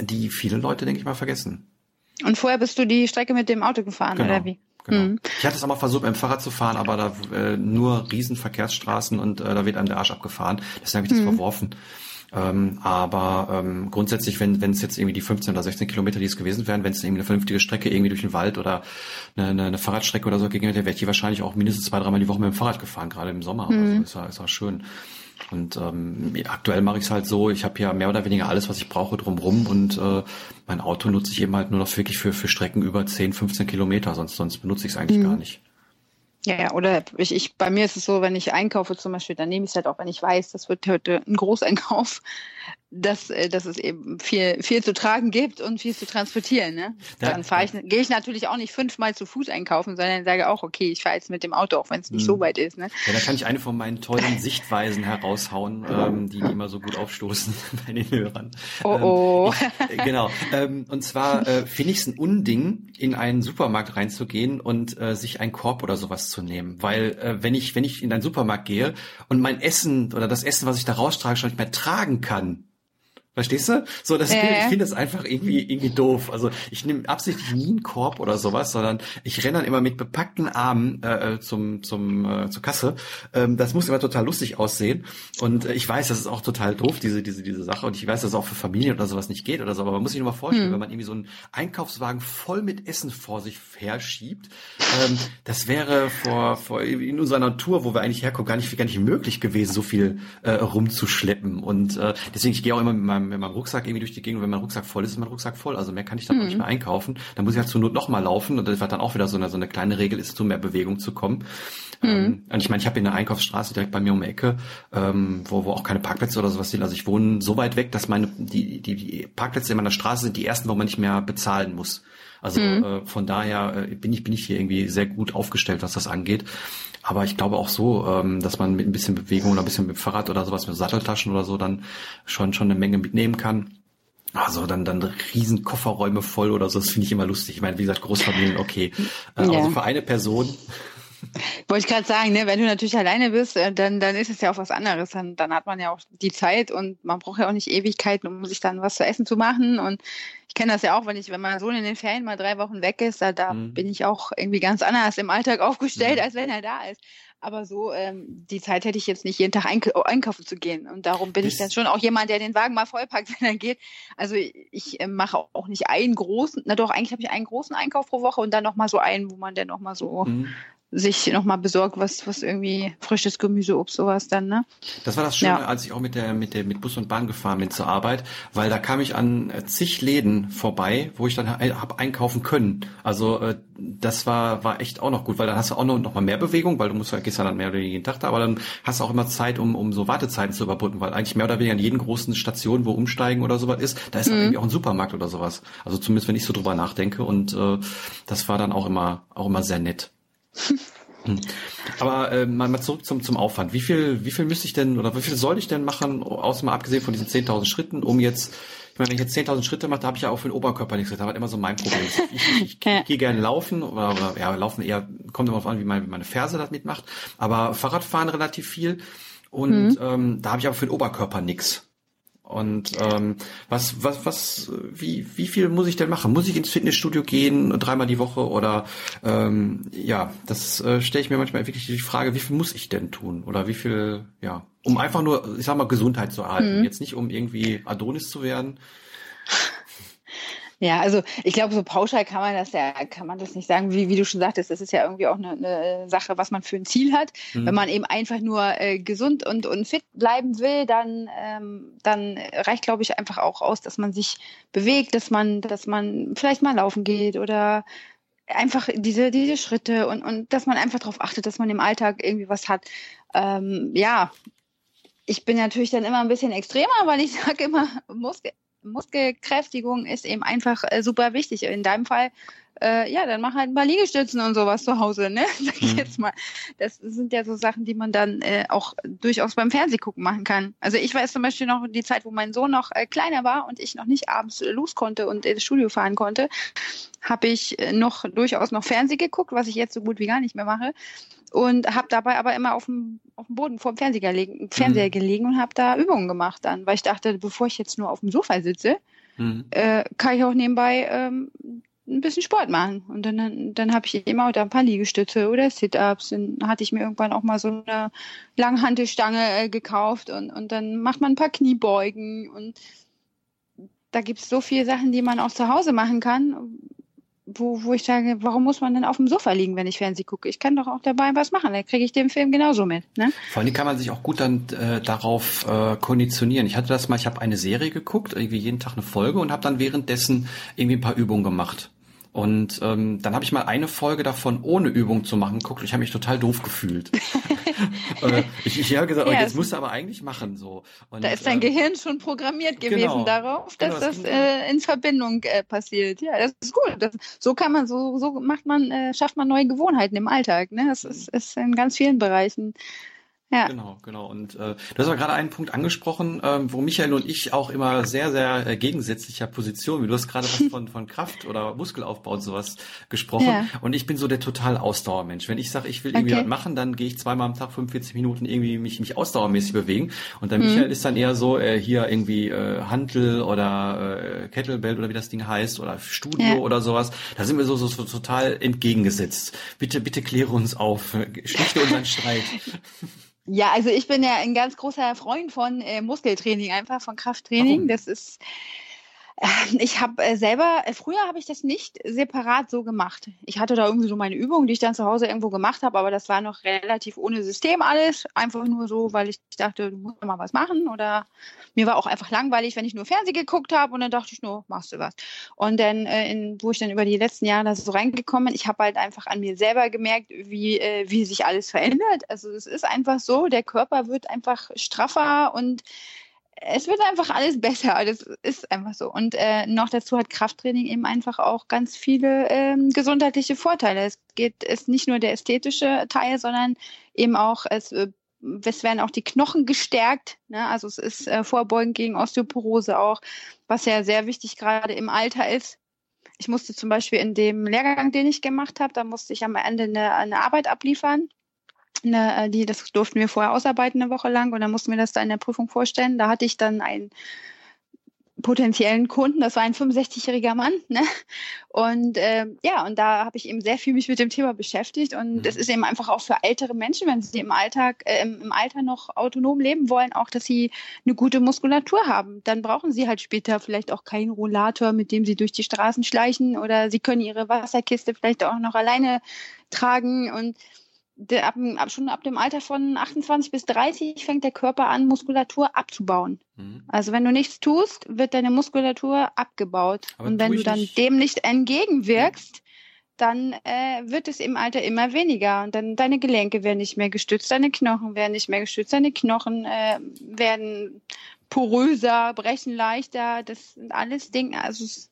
die viele Leute, denke ich mal, vergessen. Und vorher bist du die Strecke mit dem Auto gefahren, genau. oder wie? Genau. Mhm. Ich hatte es auch mal versucht, mit dem Fahrrad zu fahren, aber da äh, nur Riesenverkehrsstraßen und äh, da wird einem der Arsch abgefahren. Deswegen habe ich das mhm. verworfen. Ähm, aber ähm, grundsätzlich, wenn wenn es jetzt irgendwie die 15 oder 16 Kilometer, die es gewesen wären, wenn es irgendwie eine vernünftige Strecke irgendwie durch den Wald oder eine, eine, eine Fahrradstrecke oder so gegangen wäre, wäre ich die wahrscheinlich auch mindestens zwei, dreimal die Woche mit dem Fahrrad gefahren, gerade im Sommer. Mhm. Also ist ja, ist ja schön. Und ähm, aktuell mache ich es halt so, ich habe ja mehr oder weniger alles, was ich brauche drumrum und äh, mein Auto nutze ich eben halt nur noch wirklich für, für Strecken über 10, 15 Kilometer, sonst, sonst benutze ich es eigentlich mhm. gar nicht. Ja, ja, oder ich, ich, bei mir ist es so, wenn ich einkaufe zum Beispiel, dann nehme ich es halt auch, wenn ich weiß, das wird heute ein Großeinkauf, dass, äh, dass es eben viel, viel zu tragen gibt und viel zu transportieren. Ne? Dann fahre ich, gehe ich natürlich auch nicht fünfmal zu Fuß einkaufen, sondern sage auch, okay, ich fahre jetzt mit dem Auto, auch wenn es nicht mhm. so weit ist. Ne? Ja, da kann ich eine von meinen tollen Sichtweisen heraushauen, ähm, die, immer so gut aufstoßen bei den Hörern. Oh oh. Ähm, ich, äh, genau. Ähm, und zwar äh, finde ich es ein Unding, in einen Supermarkt reinzugehen und äh, sich einen Korb oder sowas zu nehmen. Weil äh, wenn ich, wenn ich in einen Supermarkt gehe und mein Essen oder das Essen, was ich da raustrage, schon nicht mehr tragen kann, Verstehst du? So, das, äh. ich finde das einfach irgendwie, irgendwie doof. Also ich nehme absichtlich nie einen Korb oder sowas, sondern ich renne dann immer mit bepackten Armen äh, äh, zum, zum, äh, zur Kasse. Ähm, das muss immer total lustig aussehen. Und äh, ich weiß, das ist auch total doof, diese, diese, diese Sache. Und ich weiß, dass es auch für Familien oder sowas nicht geht oder so. Aber man muss sich nur mal vorstellen, hm. wenn man irgendwie so einen Einkaufswagen voll mit Essen vor sich herschiebt, ähm, das wäre vor, vor in unserer Natur, wo wir eigentlich herkommen, gar nicht, gar nicht möglich gewesen, so viel äh, rumzuschleppen. Und äh, deswegen, ich gehe auch immer mit meinem mit meinem Rucksack irgendwie durch die Gegend. Und wenn mein Rucksack voll ist, ist mein Rucksack voll. Also mehr kann ich dann mhm. nicht mehr einkaufen. Dann muss ich halt zur Not nochmal laufen. Und das wird dann auch wieder so eine, so eine kleine Regel ist, zu mehr Bewegung zu kommen. Mhm. Ähm, und ich meine, ich habe in der Einkaufsstraße direkt bei mir um die Ecke, ähm, wo, wo auch keine Parkplätze oder sowas sind. Also ich wohne so weit weg, dass meine die, die, die Parkplätze in meiner Straße sind die ersten, wo man nicht mehr bezahlen muss. Also mhm. äh, von daher äh, bin ich bin ich hier irgendwie sehr gut aufgestellt, was das angeht. Aber ich glaube auch so, ähm, dass man mit ein bisschen Bewegung oder ein bisschen mit Fahrrad oder sowas, mit Satteltaschen oder so dann schon schon eine Menge mitnehmen kann. Also dann dann riesen Kofferräume voll oder so, das finde ich immer lustig. Ich meine, wie gesagt, Großfamilien, okay. Äh, ja. Also für eine Person wollte ich gerade sagen, ne, wenn du natürlich alleine bist, äh, dann, dann ist es ja auch was anderes. Dann, dann hat man ja auch die Zeit und man braucht ja auch nicht Ewigkeiten, um sich dann was zu essen zu machen. Und ich kenne das ja auch, wenn ich, wenn mein Sohn in den Ferien mal drei Wochen weg ist, da, da mhm. bin ich auch irgendwie ganz anders im Alltag aufgestellt, mhm. als wenn er da ist. Aber so, ähm, die Zeit hätte ich jetzt nicht jeden Tag eink einkaufen zu gehen. Und darum bin das ich dann schon auch jemand, der den Wagen mal vollpackt, wenn er geht. Also ich äh, mache auch nicht einen großen, na doch, eigentlich habe ich einen großen Einkauf pro Woche und dann nochmal so einen, wo man dann nochmal so mhm sich nochmal besorgt, was, was irgendwie frisches Gemüse, Obst, sowas dann, ne? Das war das Schöne, ja. als ich auch mit der, mit der, mit Bus und Bahn gefahren bin zur Arbeit, weil da kam ich an äh, zig Läden vorbei, wo ich dann hab einkaufen können. Also, äh, das war, war echt auch noch gut, weil dann hast du auch noch, noch mal mehr Bewegung, weil du musst, gehst ja dann mehr oder weniger jeden Tag da, aber dann hast du auch immer Zeit, um, um so Wartezeiten zu überbrücken, weil eigentlich mehr oder weniger an jeden großen Station, wo umsteigen oder sowas ist, da ist mhm. irgendwie auch ein Supermarkt oder sowas. Also zumindest, wenn ich so drüber nachdenke und, äh, das war dann auch immer, auch immer sehr nett. Hm. Aber äh, mal, mal zurück zum, zum Aufwand. Wie viel, wie viel müsste ich denn oder wie viel soll ich denn machen, außer mal abgesehen von diesen 10.000 Schritten, um jetzt, ich meine, wenn ich jetzt 10.000 Schritte mache, da habe ich ja auch für den Oberkörper nichts. Das war immer so mein Problem. Ich, ich, ich, ich gehe gerne laufen oder, oder ja, laufen eher, kommt immer auf an, wie meine, wie meine Ferse das mitmacht. Aber Fahrradfahren relativ viel. Und mhm. ähm, da habe ich aber für den Oberkörper nix. Und ähm, was, was, was, wie, wie viel muss ich denn machen? Muss ich ins Fitnessstudio gehen, dreimal die Woche? Oder ähm, ja, das äh, stelle ich mir manchmal wirklich die Frage, wie viel muss ich denn tun? Oder wie viel, ja, um einfach nur, ich sag mal, Gesundheit zu erhalten. Mhm. Jetzt nicht, um irgendwie Adonis zu werden. Ja, also ich glaube, so pauschal kann man das ja, kann man das nicht sagen. Wie, wie du schon sagtest, das ist ja irgendwie auch eine, eine Sache, was man für ein Ziel hat. Mhm. Wenn man eben einfach nur äh, gesund und, und fit bleiben will, dann, ähm, dann reicht, glaube ich, einfach auch aus, dass man sich bewegt, dass man, dass man vielleicht mal laufen geht oder einfach diese, diese Schritte und, und dass man einfach darauf achtet, dass man im Alltag irgendwie was hat. Ähm, ja, ich bin natürlich dann immer ein bisschen extremer, weil ich sage immer, Muskel, Muskelkräftigung ist eben einfach äh, super wichtig. In deinem Fall, äh, ja, dann mach halt ein paar Liegestützen und sowas zu Hause, ne? Sag ich mhm. jetzt mal. Das sind ja so Sachen, die man dann äh, auch durchaus beim Fernsehgucken machen kann. Also ich weiß zum Beispiel noch die Zeit, wo mein Sohn noch äh, kleiner war und ich noch nicht abends los konnte und ins Studio fahren konnte, habe ich äh, noch durchaus noch Fernseh geguckt, was ich jetzt so gut wie gar nicht mehr mache und habe dabei aber immer auf dem, auf dem Boden vor dem Fernseher gelegen, Fernseher mhm. gelegen und habe da Übungen gemacht dann, weil ich dachte, bevor ich jetzt nur auf dem Sofa sitze, mhm. äh, kann ich auch nebenbei ähm, ein bisschen Sport machen. Und dann, dann habe ich immer oder ein paar Liegestütze oder Sit-Ups. Dann hatte ich mir irgendwann auch mal so eine Langhantelstange äh, gekauft und, und dann macht man ein paar Kniebeugen und da gibt es so viele Sachen, die man auch zu Hause machen kann, wo, wo ich sage, warum muss man denn auf dem Sofa liegen, wenn ich Fernsehen gucke? Ich kann doch auch dabei was machen, dann kriege ich den Film genauso mit. Ne? Vor allem kann man sich auch gut dann äh, darauf äh, konditionieren. Ich hatte das mal, ich habe eine Serie geguckt, irgendwie jeden Tag eine Folge und habe dann währenddessen irgendwie ein paar Übungen gemacht. Und ähm, dann habe ich mal eine Folge davon ohne Übung zu machen geguckt. Ich habe mich total doof gefühlt. äh, ich ich habe gesagt, oh, ja, oh, jetzt musst du aber eigentlich machen so. Und, da ist dein äh, Gehirn schon programmiert gewesen genau, darauf, dass genau, das, das äh, in Verbindung äh, passiert. Ja, das ist gut. Das, so kann man, so so macht man, äh, schafft man neue Gewohnheiten im Alltag. Ne? Das ist, ist in ganz vielen Bereichen ja. Genau, genau. Und äh, du hast aber gerade einen Punkt angesprochen, ähm, wo Michael und ich auch immer sehr, sehr äh, gegensätzlicher Position, wie du hast gerade was von, von Kraft oder Muskelaufbau und sowas gesprochen. Ja. Und ich bin so der total Ausdauermensch. Wenn ich sage, ich will irgendwie okay. was machen, dann gehe ich zweimal am Tag 45 Minuten irgendwie mich, mich ausdauermäßig bewegen. Und der mhm. Michael ist dann eher so, äh, hier irgendwie äh, Hantel oder äh, Kettlebell oder wie das Ding heißt oder Studio ja. oder sowas. Da sind wir so, so, so total entgegengesetzt. Bitte, bitte kläre uns auf. Schlichte unseren Streit. Ja, also ich bin ja ein ganz großer Freund von äh, Muskeltraining, einfach von Krafttraining. Das ist ich habe äh, selber, äh, früher habe ich das nicht separat so gemacht. Ich hatte da irgendwie so meine Übungen, die ich dann zu Hause irgendwo gemacht habe, aber das war noch relativ ohne System alles. Einfach nur so, weil ich dachte, du musst mal was machen. Oder mir war auch einfach langweilig, wenn ich nur Fernsehen geguckt habe und dann dachte ich nur, machst du was. Und dann, äh, in, wo ich dann über die letzten Jahre da so reingekommen bin, ich habe halt einfach an mir selber gemerkt, wie, wie sich alles verändert. Also es ist einfach so, der Körper wird einfach straffer und es wird einfach alles besser. Das ist einfach so. Und äh, noch dazu hat Krafttraining eben einfach auch ganz viele ähm, gesundheitliche Vorteile. Es geht, ist nicht nur der ästhetische Teil, sondern eben auch, es, äh, es werden auch die Knochen gestärkt. Ne? Also es ist äh, vorbeugend gegen Osteoporose auch, was ja sehr wichtig gerade im Alter ist. Ich musste zum Beispiel in dem Lehrgang, den ich gemacht habe, da musste ich am Ende eine, eine Arbeit abliefern eine, äh, die, das durften wir vorher ausarbeiten eine Woche lang und dann mussten wir das da in der Prüfung vorstellen. Da hatte ich dann einen potenziellen Kunden, das war ein 65-jähriger Mann, ne? Und äh, ja, und da habe ich eben sehr viel mich mit dem Thema beschäftigt und es mhm. ist eben einfach auch für ältere Menschen, wenn sie im Alltag, äh, im Alter noch autonom leben wollen, auch, dass sie eine gute Muskulatur haben. Dann brauchen sie halt später vielleicht auch keinen Rollator, mit dem sie durch die Straßen schleichen oder sie können ihre Wasserkiste vielleicht auch noch alleine tragen und der, ab, ab, schon ab dem Alter von 28 bis 30 fängt der Körper an, Muskulatur abzubauen. Mhm. Also wenn du nichts tust, wird deine Muskulatur abgebaut. Aber Und wenn du dann nicht. dem nicht entgegenwirkst, dann äh, wird es im Alter immer weniger. Und dann deine Gelenke werden nicht mehr gestützt, deine Knochen werden nicht mehr gestützt, deine Knochen äh, werden poröser, brechen leichter. Das sind alles Dinge. Also es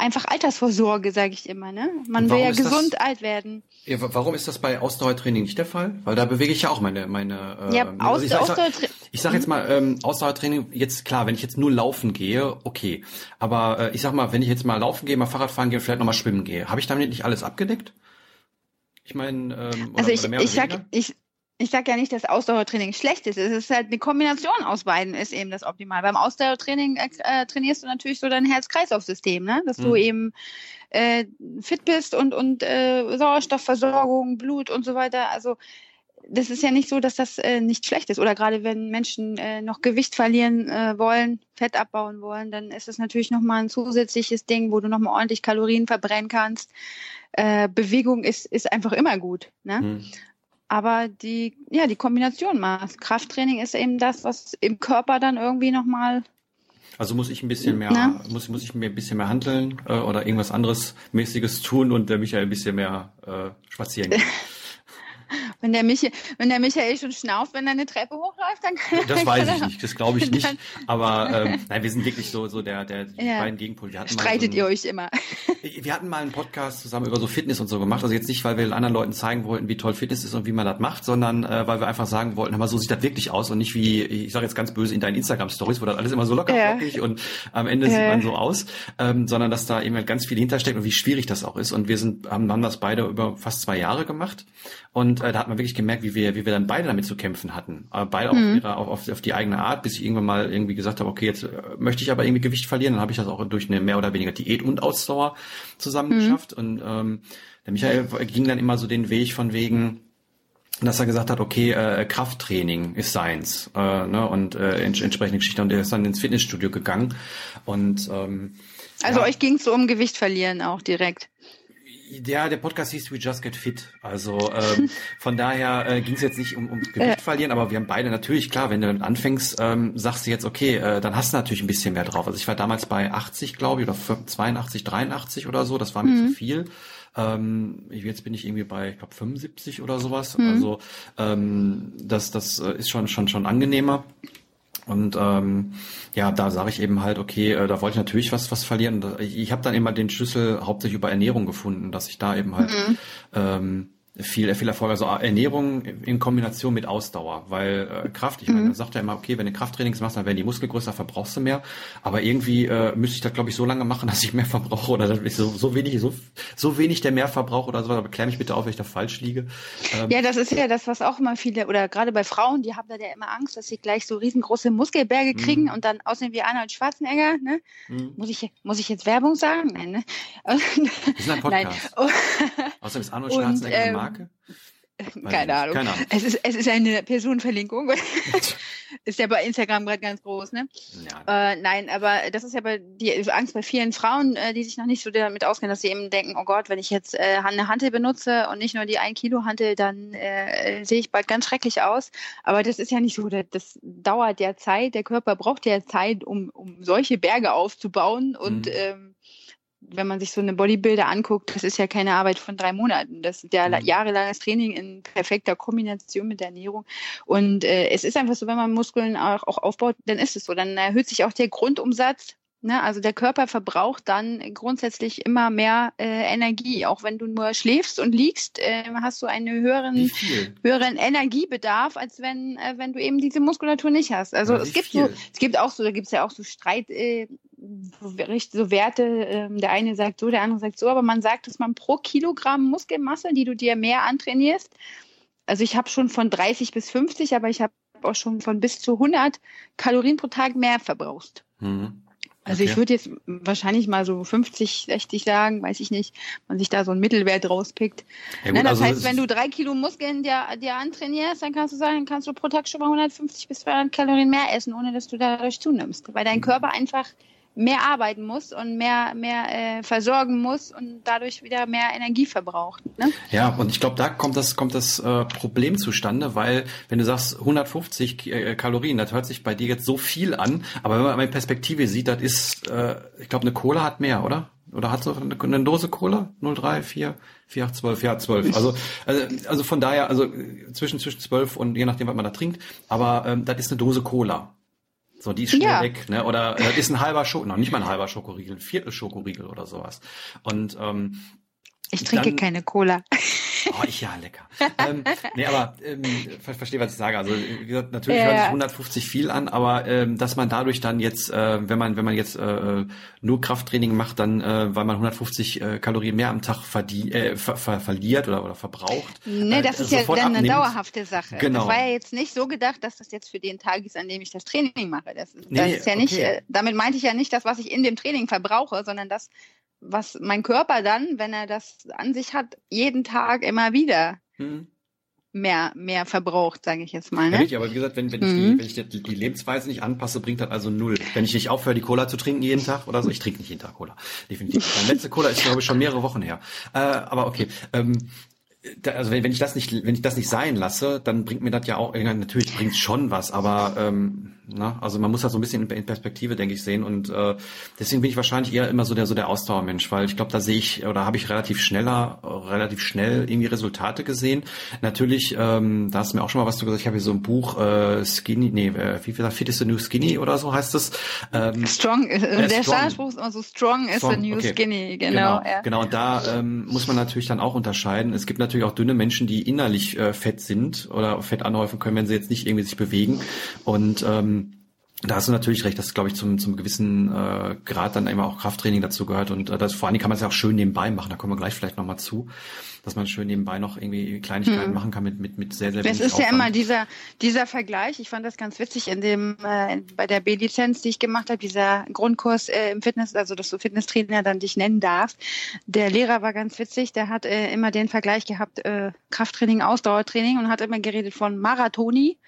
einfach Altersvorsorge, sage ich immer. Ne? Man will ja gesund das, alt werden. Ja, warum ist das bei Ausdauertraining nicht der Fall? Weil da bewege ich ja auch meine meine. Äh, ja, Aus, also ich, sag. Ich sage jetzt mal ähm, Ausdauertraining. Jetzt klar, wenn ich jetzt nur laufen gehe, okay. Aber äh, ich sag mal, wenn ich jetzt mal laufen gehe, mal Fahrradfahren gehe, vielleicht noch mal schwimmen gehe, habe ich damit nicht alles abgedeckt? Ich meine, ähm, also ich, ich sag, ich ich sage ja nicht, dass Ausdauertraining schlecht ist. Es ist halt eine Kombination aus beiden ist eben das Optimal. Beim Ausdauertraining äh, äh trainierst du natürlich so dein Herz-Kreislauf-System, ne? dass mhm. du eben äh, fit bist und, und äh, Sauerstoffversorgung, Blut und so weiter. Also das ist ja nicht so, dass das äh, nicht schlecht ist. Oder gerade wenn Menschen äh, noch Gewicht verlieren wollen, Fett abbauen wollen, dann ist es natürlich nochmal ein zusätzliches Ding, wo du nochmal ordentlich Kalorien verbrennen kannst. Bewegung ist, ist einfach immer gut. Ne? Mhm. Aber die, ja, die Kombination macht. Krafttraining ist eben das, was im Körper dann irgendwie nochmal also muss ich ein bisschen mehr, Na? muss, muss ich mir ein bisschen mehr handeln äh, oder irgendwas anderes mäßiges tun und der Michael ein bisschen mehr äh, spazieren gehen. Wenn der, Michael, wenn der Michael schon schnauft, wenn er eine Treppe hochläuft, dann kann Das weiß ich nicht, das glaube ich nicht. Aber ähm, nein, wir sind wirklich so, so der, der ja. beiden Gegenpole. Streitet so ihr euch immer. Wir hatten mal einen Podcast zusammen über so Fitness und so gemacht. Also jetzt nicht, weil wir anderen Leuten zeigen wollten, wie toll Fitness ist und wie man das macht, sondern äh, weil wir einfach sagen wollten, aber so sieht das wirklich aus und nicht wie, ich sage jetzt ganz böse, in deinen Instagram-Stories, wo das alles immer so locker ja. und am Ende ja. sieht man so aus, ähm, sondern dass da eben halt ganz viel hintersteckt und wie schwierig das auch ist. Und wir sind, haben, haben das beide über fast zwei Jahre gemacht und äh, da hat man wirklich gemerkt, wie wir, wie wir dann beide damit zu kämpfen hatten. Aber beide mhm. auf, ihre, auf, auf die eigene Art, bis ich irgendwann mal irgendwie gesagt habe, okay, jetzt äh, möchte ich aber irgendwie Gewicht verlieren. Dann habe ich das auch durch eine mehr oder weniger Diät und Ausdauer zusammen mhm. geschafft. Und ähm, der Michael ging dann immer so den Weg von wegen, dass er gesagt hat, okay, äh, Krafttraining ist seins äh, ne, und äh, ents entsprechende Geschichte und er ist dann ins Fitnessstudio gegangen und ähm, also ja. euch ging es so um Gewicht verlieren auch direkt. Ja, der Podcast hieß We Just Get Fit. Also ähm, von daher äh, ging es jetzt nicht um, um Gewicht verlieren, aber wir haben beide natürlich, klar, wenn du damit anfängst, ähm, sagst du jetzt, okay, äh, dann hast du natürlich ein bisschen mehr drauf. Also ich war damals bei 80, glaube ich, oder 82, 83 oder so, das war mir mhm. zu viel. Ähm, jetzt bin ich irgendwie bei, ich glaube, 75 oder sowas. Mhm. Also ähm, das, das äh, ist schon, schon, schon angenehmer. Und ähm, ja, da sage ich eben halt, okay, äh, da wollte ich natürlich was was verlieren. Ich, habe dann immer den Schlüssel hauptsächlich über Ernährung gefunden, dass ich da eben halt mhm. ähm, viel, viel Erfolg. Also Ernährung in Kombination mit Ausdauer, weil äh, Kraft, ich meine, mhm. sagt ja immer, okay, wenn du Krafttrainings machst, dann werden die Muskeln größer, verbrauchst du mehr. Aber irgendwie äh, müsste ich das, glaube ich, so lange machen, dass ich mehr verbrauche oder dass ich so, so wenig, so, so wenig der Mehrverbrauch oder so. Aber klär mich bitte auf, wenn ich da falsch liege. Ähm, ja, das ist ja das, was auch immer viele, oder gerade bei Frauen, die haben da ja immer Angst, dass sie gleich so riesengroße Muskelberge kriegen mhm. und dann aussehen wie Arnold Schwarzenegger. Ne? Mhm. Muss, ich, muss ich jetzt Werbung sagen? Nein, ne? Das ist ein Podcast. Nein. Außerdem ist Arnold Schwarzenegger und, ähm, Marke. Keine Ahnung. Keine Ahnung. Es ist, es ist eine Personenverlinkung. ist ja bei Instagram gerade ganz groß, ne? Ja. Äh, nein, aber das ist ja bei die Angst bei vielen Frauen, äh, die sich noch nicht so damit auskennen, dass sie eben denken, oh Gott, wenn ich jetzt äh, eine Hantel benutze und nicht nur die 1 Kilo Hantel, dann äh, sehe ich bald ganz schrecklich aus. Aber das ist ja nicht so, das, das dauert ja Zeit. Der Körper braucht ja Zeit, um, um solche Berge aufzubauen und mhm. ähm, wenn man sich so eine Bodybuilder anguckt, das ist ja keine Arbeit von drei Monaten. Das ist ja mhm. jahrelanges Training in perfekter Kombination mit der Ernährung. Und äh, es ist einfach so, wenn man Muskeln auch, auch aufbaut, dann ist es so. Dann erhöht sich auch der Grundumsatz Ne, also der Körper verbraucht dann grundsätzlich immer mehr äh, Energie. Auch wenn du nur schläfst und liegst, äh, hast du einen höheren, höheren Energiebedarf, als wenn, äh, wenn du eben diese Muskulatur nicht hast. Also ja, es gibt viel. so, es gibt auch so, da gibt es ja auch so Streit, äh, so Werte, äh, der eine sagt so, der andere sagt so, aber man sagt, dass man pro Kilogramm Muskelmasse, die du dir mehr antrainierst, also ich habe schon von 30 bis 50, aber ich habe auch schon von bis zu 100 Kalorien pro Tag mehr verbrauchst. Mhm. Also okay. ich würde jetzt wahrscheinlich mal so 50, 60 sagen, weiß ich nicht, man sich da so einen Mittelwert rauspickt. Ja, gut, ne, das also heißt, wenn du drei Kilo Muskeln dir, dir antrainierst, dann kannst du sagen, kannst du pro Tag schon mal 150 bis 200 Kalorien mehr essen, ohne dass du dadurch zunimmst, weil dein mhm. Körper einfach mehr arbeiten muss und mehr, mehr äh, versorgen muss und dadurch wieder mehr Energie verbraucht. Ne? Ja, und ich glaube, da kommt das, kommt das äh, Problem zustande, weil wenn du sagst 150 äh, Kalorien, das hört sich bei dir jetzt so viel an, aber wenn man mal in Perspektive sieht, das ist, äh, ich glaube, eine Cola hat mehr, oder? Oder hat so eine, eine Dose Cola? 03, 4, 4, 8, 12, ja, 12. Also, also, also von daher, also zwischen, zwischen 12 und je nachdem, was man da trinkt, aber ähm, das ist eine Dose Cola. So, die ist schnell ja. weg, ne? Oder äh, ist ein halber Schoko, noch nicht mal ein halber Schokoriegel, ein Viertel Schokoriegel oder sowas. Und ähm, Ich trinke Dann- keine Cola. Oh, ich ja, lecker. ähm, nee, aber ähm, ver verstehe, was ich sage. Also wie gesagt, natürlich Ja, hört sich ja. 150 viel an, aber ähm, dass man dadurch dann jetzt, äh, wenn man wenn man jetzt äh, nur Krafttraining macht, dann äh, weil man 150 äh, Kalorien mehr am Tag verdient, äh, ver ver verliert oder oder verbraucht. Ne, äh, das ist ja dann eine abnimmt. dauerhafte Sache. Genau. Das war ja jetzt nicht so gedacht, dass das jetzt für den Tag ist, an dem ich das Training mache. Das, das Nee, ist ja nicht, okay. äh, damit meinte ich ja nicht das, was ich in dem Training verbrauche, sondern das, was mein Körper dann, wenn er das an sich hat, jeden Tag immer wieder Hm. mehr, mehr verbraucht, sage ich jetzt mal. Ja, Ne? richtig, aber wie gesagt, wenn, wenn, ich die, Mhm. wenn ich die, die Lebensweise nicht anpasse, bringt das also null. Wenn ich nicht aufhöre, die Cola zu trinken jeden Tag oder so, ich trinke nicht jeden Tag Cola. Definitiv. Meine letzte Cola ist, glaube ich, schon mehrere Wochen her. Äh, aber okay. Ähm, da, also wenn, wenn ich das nicht, wenn ich das nicht sein lasse, dann bringt mir das ja auch, ja, natürlich bringt schon was, aber ähm, na, also man muss das so ein bisschen in, Perspektive, denke ich, sehen. Und äh, deswegen bin ich wahrscheinlich eher immer so der so der Ausdauermensch, weil ich glaube, da sehe ich oder habe ich relativ schneller, relativ schnell irgendwie Resultate gesehen. Natürlich, ähm, da hast du mir auch schon mal was zu gesagt. Ich habe hier so ein Buch äh, Skinny, nee, äh, wie viel Fit is the new Skinny oder so heißt es. Ähm, Strong, äh, der strong. Ist immer so strong is the Strong, new okay. skinny, genau. Genau, ja. genau. Und da ähm, muss man natürlich dann auch unterscheiden. Es gibt natürlich auch dünne Menschen, die innerlich äh, fett sind oder Fett anhäufen können, wenn sie jetzt nicht irgendwie sich bewegen. Und ähm, da hast du natürlich recht, dass, glaube ich, zum, zum gewissen äh, Grad dann immer auch Krafttraining dazu gehört. Und äh, das, vor allen Dingen kann man es ja auch schön nebenbei machen. Da kommen wir gleich vielleicht nochmal zu, dass man schön nebenbei noch irgendwie Kleinigkeiten machen kann mit, mit, mit sehr, sehr Es wenig ist ja Aufwand. immer dieser, dieser Vergleich. Ich fand das ganz witzig in dem, äh, bei der B-Lizenz, die ich gemacht habe, dieser Grundkurs äh, im Fitness, also dass du Fitnesstrainer dann dich nennen darfst. Der Lehrer war ganz witzig, der hat äh, immer den Vergleich gehabt, äh, Krafttraining, Ausdauertraining und hat immer geredet von Marathoni.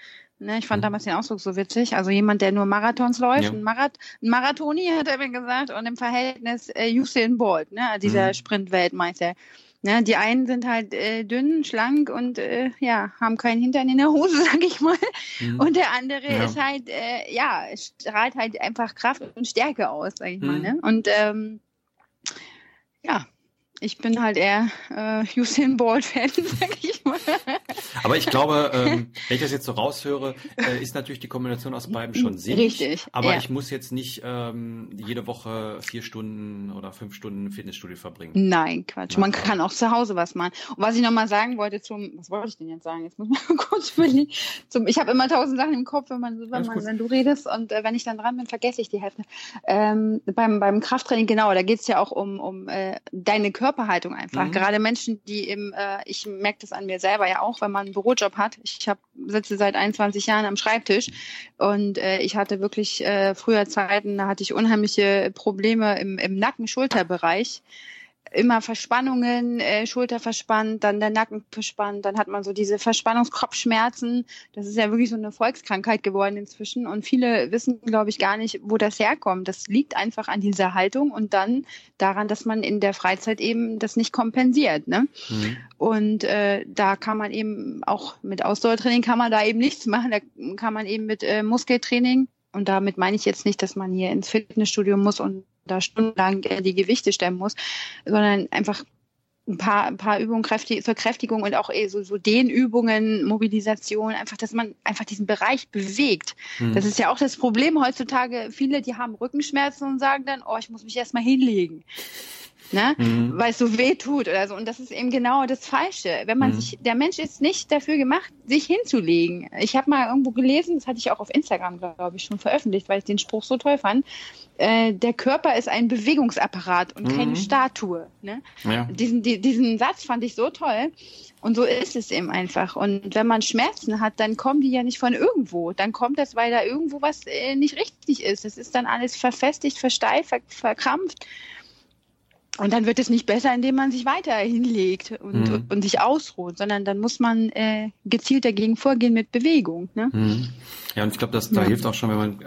Ne, ich fand Mhm. damals den Ausdruck so witzig. Also jemand, der nur Marathons läuft, Ja. ein, Marath ein Marathoni, hat er mir gesagt, und im Verhältnis äh, Usain Bolt, ne, dieser Mhm. Sprintweltmeister. Ne, die einen sind halt äh, dünn, schlank und äh, ja, haben keinen Hintern in der Hose, sag ich mal. Mhm. Und der andere Ja. ist halt, äh, ja, strahlt halt einfach Kraft und Stärke aus, sag ich mal. Mhm. Ne? Und ähm, ja, ich bin halt eher äh, Usain Bolt-Fan, sag ich mal. Aber ich glaube, ähm, wenn ich das jetzt so raushöre, äh, ist natürlich die Kombination aus beiden schon sinnig. Richtig, Aber ja. ich muss jetzt nicht ähm, jede Woche vier Stunden oder fünf Stunden Fitnessstudio verbringen. Nein, Quatsch. Man kann auch zu Hause was machen. Und was ich nochmal sagen wollte zum, was wollte ich denn jetzt sagen? Jetzt muss man kurz überlegen. Zum, ich habe immer tausend Sachen im Kopf, wenn man, wenn, Alles man, gut. wenn du redest und äh, wenn ich dann dran bin, vergesse ich die Hälfte. Ähm, beim, beim Krafttraining, genau, da geht's ja auch um, um äh, deine Körperhaltung einfach. Mhm. Gerade Menschen, die im, äh, ich merke das an mir selber ja auch, wenn man einen Bürojob hat. Ich hab, sitze seit 21 Jahren am Schreibtisch und äh, ich hatte wirklich äh, früher Zeiten, da hatte ich unheimliche Probleme im, im Nacken-Schulterbereich immer Verspannungen, äh, Schulter verspannt, dann der Nacken verspannt, dann hat man so diese Verspannungskopfschmerzen. Das ist ja wirklich so eine Volkskrankheit geworden inzwischen und viele wissen, glaube ich, gar nicht, wo das herkommt. Das liegt einfach an dieser Haltung und dann daran, dass man in der Freizeit eben das nicht kompensiert. Ne? Mhm. Und äh, da kann man eben auch mit Ausdauertraining kann man da eben nichts machen. Da kann man eben mit äh, Muskeltraining und damit meine ich jetzt nicht, dass man hier ins Fitnessstudio muss und da stundenlang äh, die Gewichte stemmen muss, sondern einfach ein paar, ein paar Übungen kräftig, zur Kräftigung und auch eh so, so Dehnübungen, Mobilisation, einfach, dass man einfach diesen Bereich bewegt. Mhm. Das ist ja auch das Problem heutzutage. Viele, die haben Rückenschmerzen und sagen dann, oh, ich muss mich erstmal hinlegen. Ne? Mhm. weil es so weh tut oder so. Und das ist eben genau das Falsche. Wenn man Mhm. sich, der Mensch ist nicht dafür gemacht, sich hinzulegen. Ich habe mal irgendwo gelesen, das hatte ich auch auf Instagram, glaube ich, schon veröffentlicht, weil ich den Spruch so toll fand. Äh, der Körper ist ein Bewegungsapparat und keine Mhm. Statue. Ne? Ja. Diesen, die, diesen Satz fand ich so toll. Und so ist es eben einfach. Und wenn man Schmerzen hat, dann kommen die ja nicht von irgendwo. Dann kommt das, weil da irgendwo was äh, nicht richtig ist. Das ist dann alles verfestigt, versteift, ver verkrampft. Und dann wird es nicht besser, indem man sich weiter hinlegt und, Mhm. und sich ausruht, sondern dann muss man äh, gezielt dagegen vorgehen mit Bewegung. Ne? Mhm. Ja, und ich glaube, das da Ja. hilft auch schon, wenn man äh,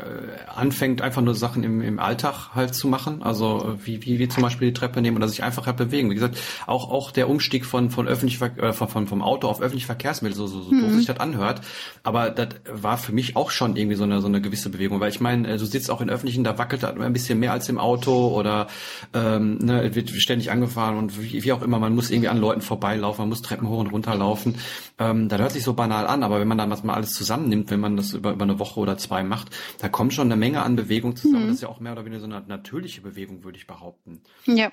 anfängt, einfach nur Sachen im, im Alltag halt zu machen. Also äh, wie, wie, wie zum Beispiel die Treppe nehmen oder sich einfach halt bewegen. Wie gesagt, auch auch der Umstieg von von öffentlich äh, von, von vom Auto auf öffentliche Verkehrsmittel, so so, so doof sich das anhört. Aber das war für mich auch schon irgendwie so eine so eine gewisse Bewegung, weil ich meine, äh, du sitzt auch in öffentlichen, da wackelt das ein bisschen mehr als im Auto oder ähm, ne, wird ständig angefahren und wie, wie auch immer, man muss irgendwie an Leuten vorbeilaufen, man muss Treppen hoch und runter laufen. Ähm, das hört sich so banal an, aber wenn man dann was mal alles zusammennimmt, wenn man das über, über eine Woche oder zwei macht, da kommt schon eine Menge an Bewegung zusammen. Das ist ja auch mehr oder weniger so eine natürliche Bewegung, würde ich behaupten. Ja.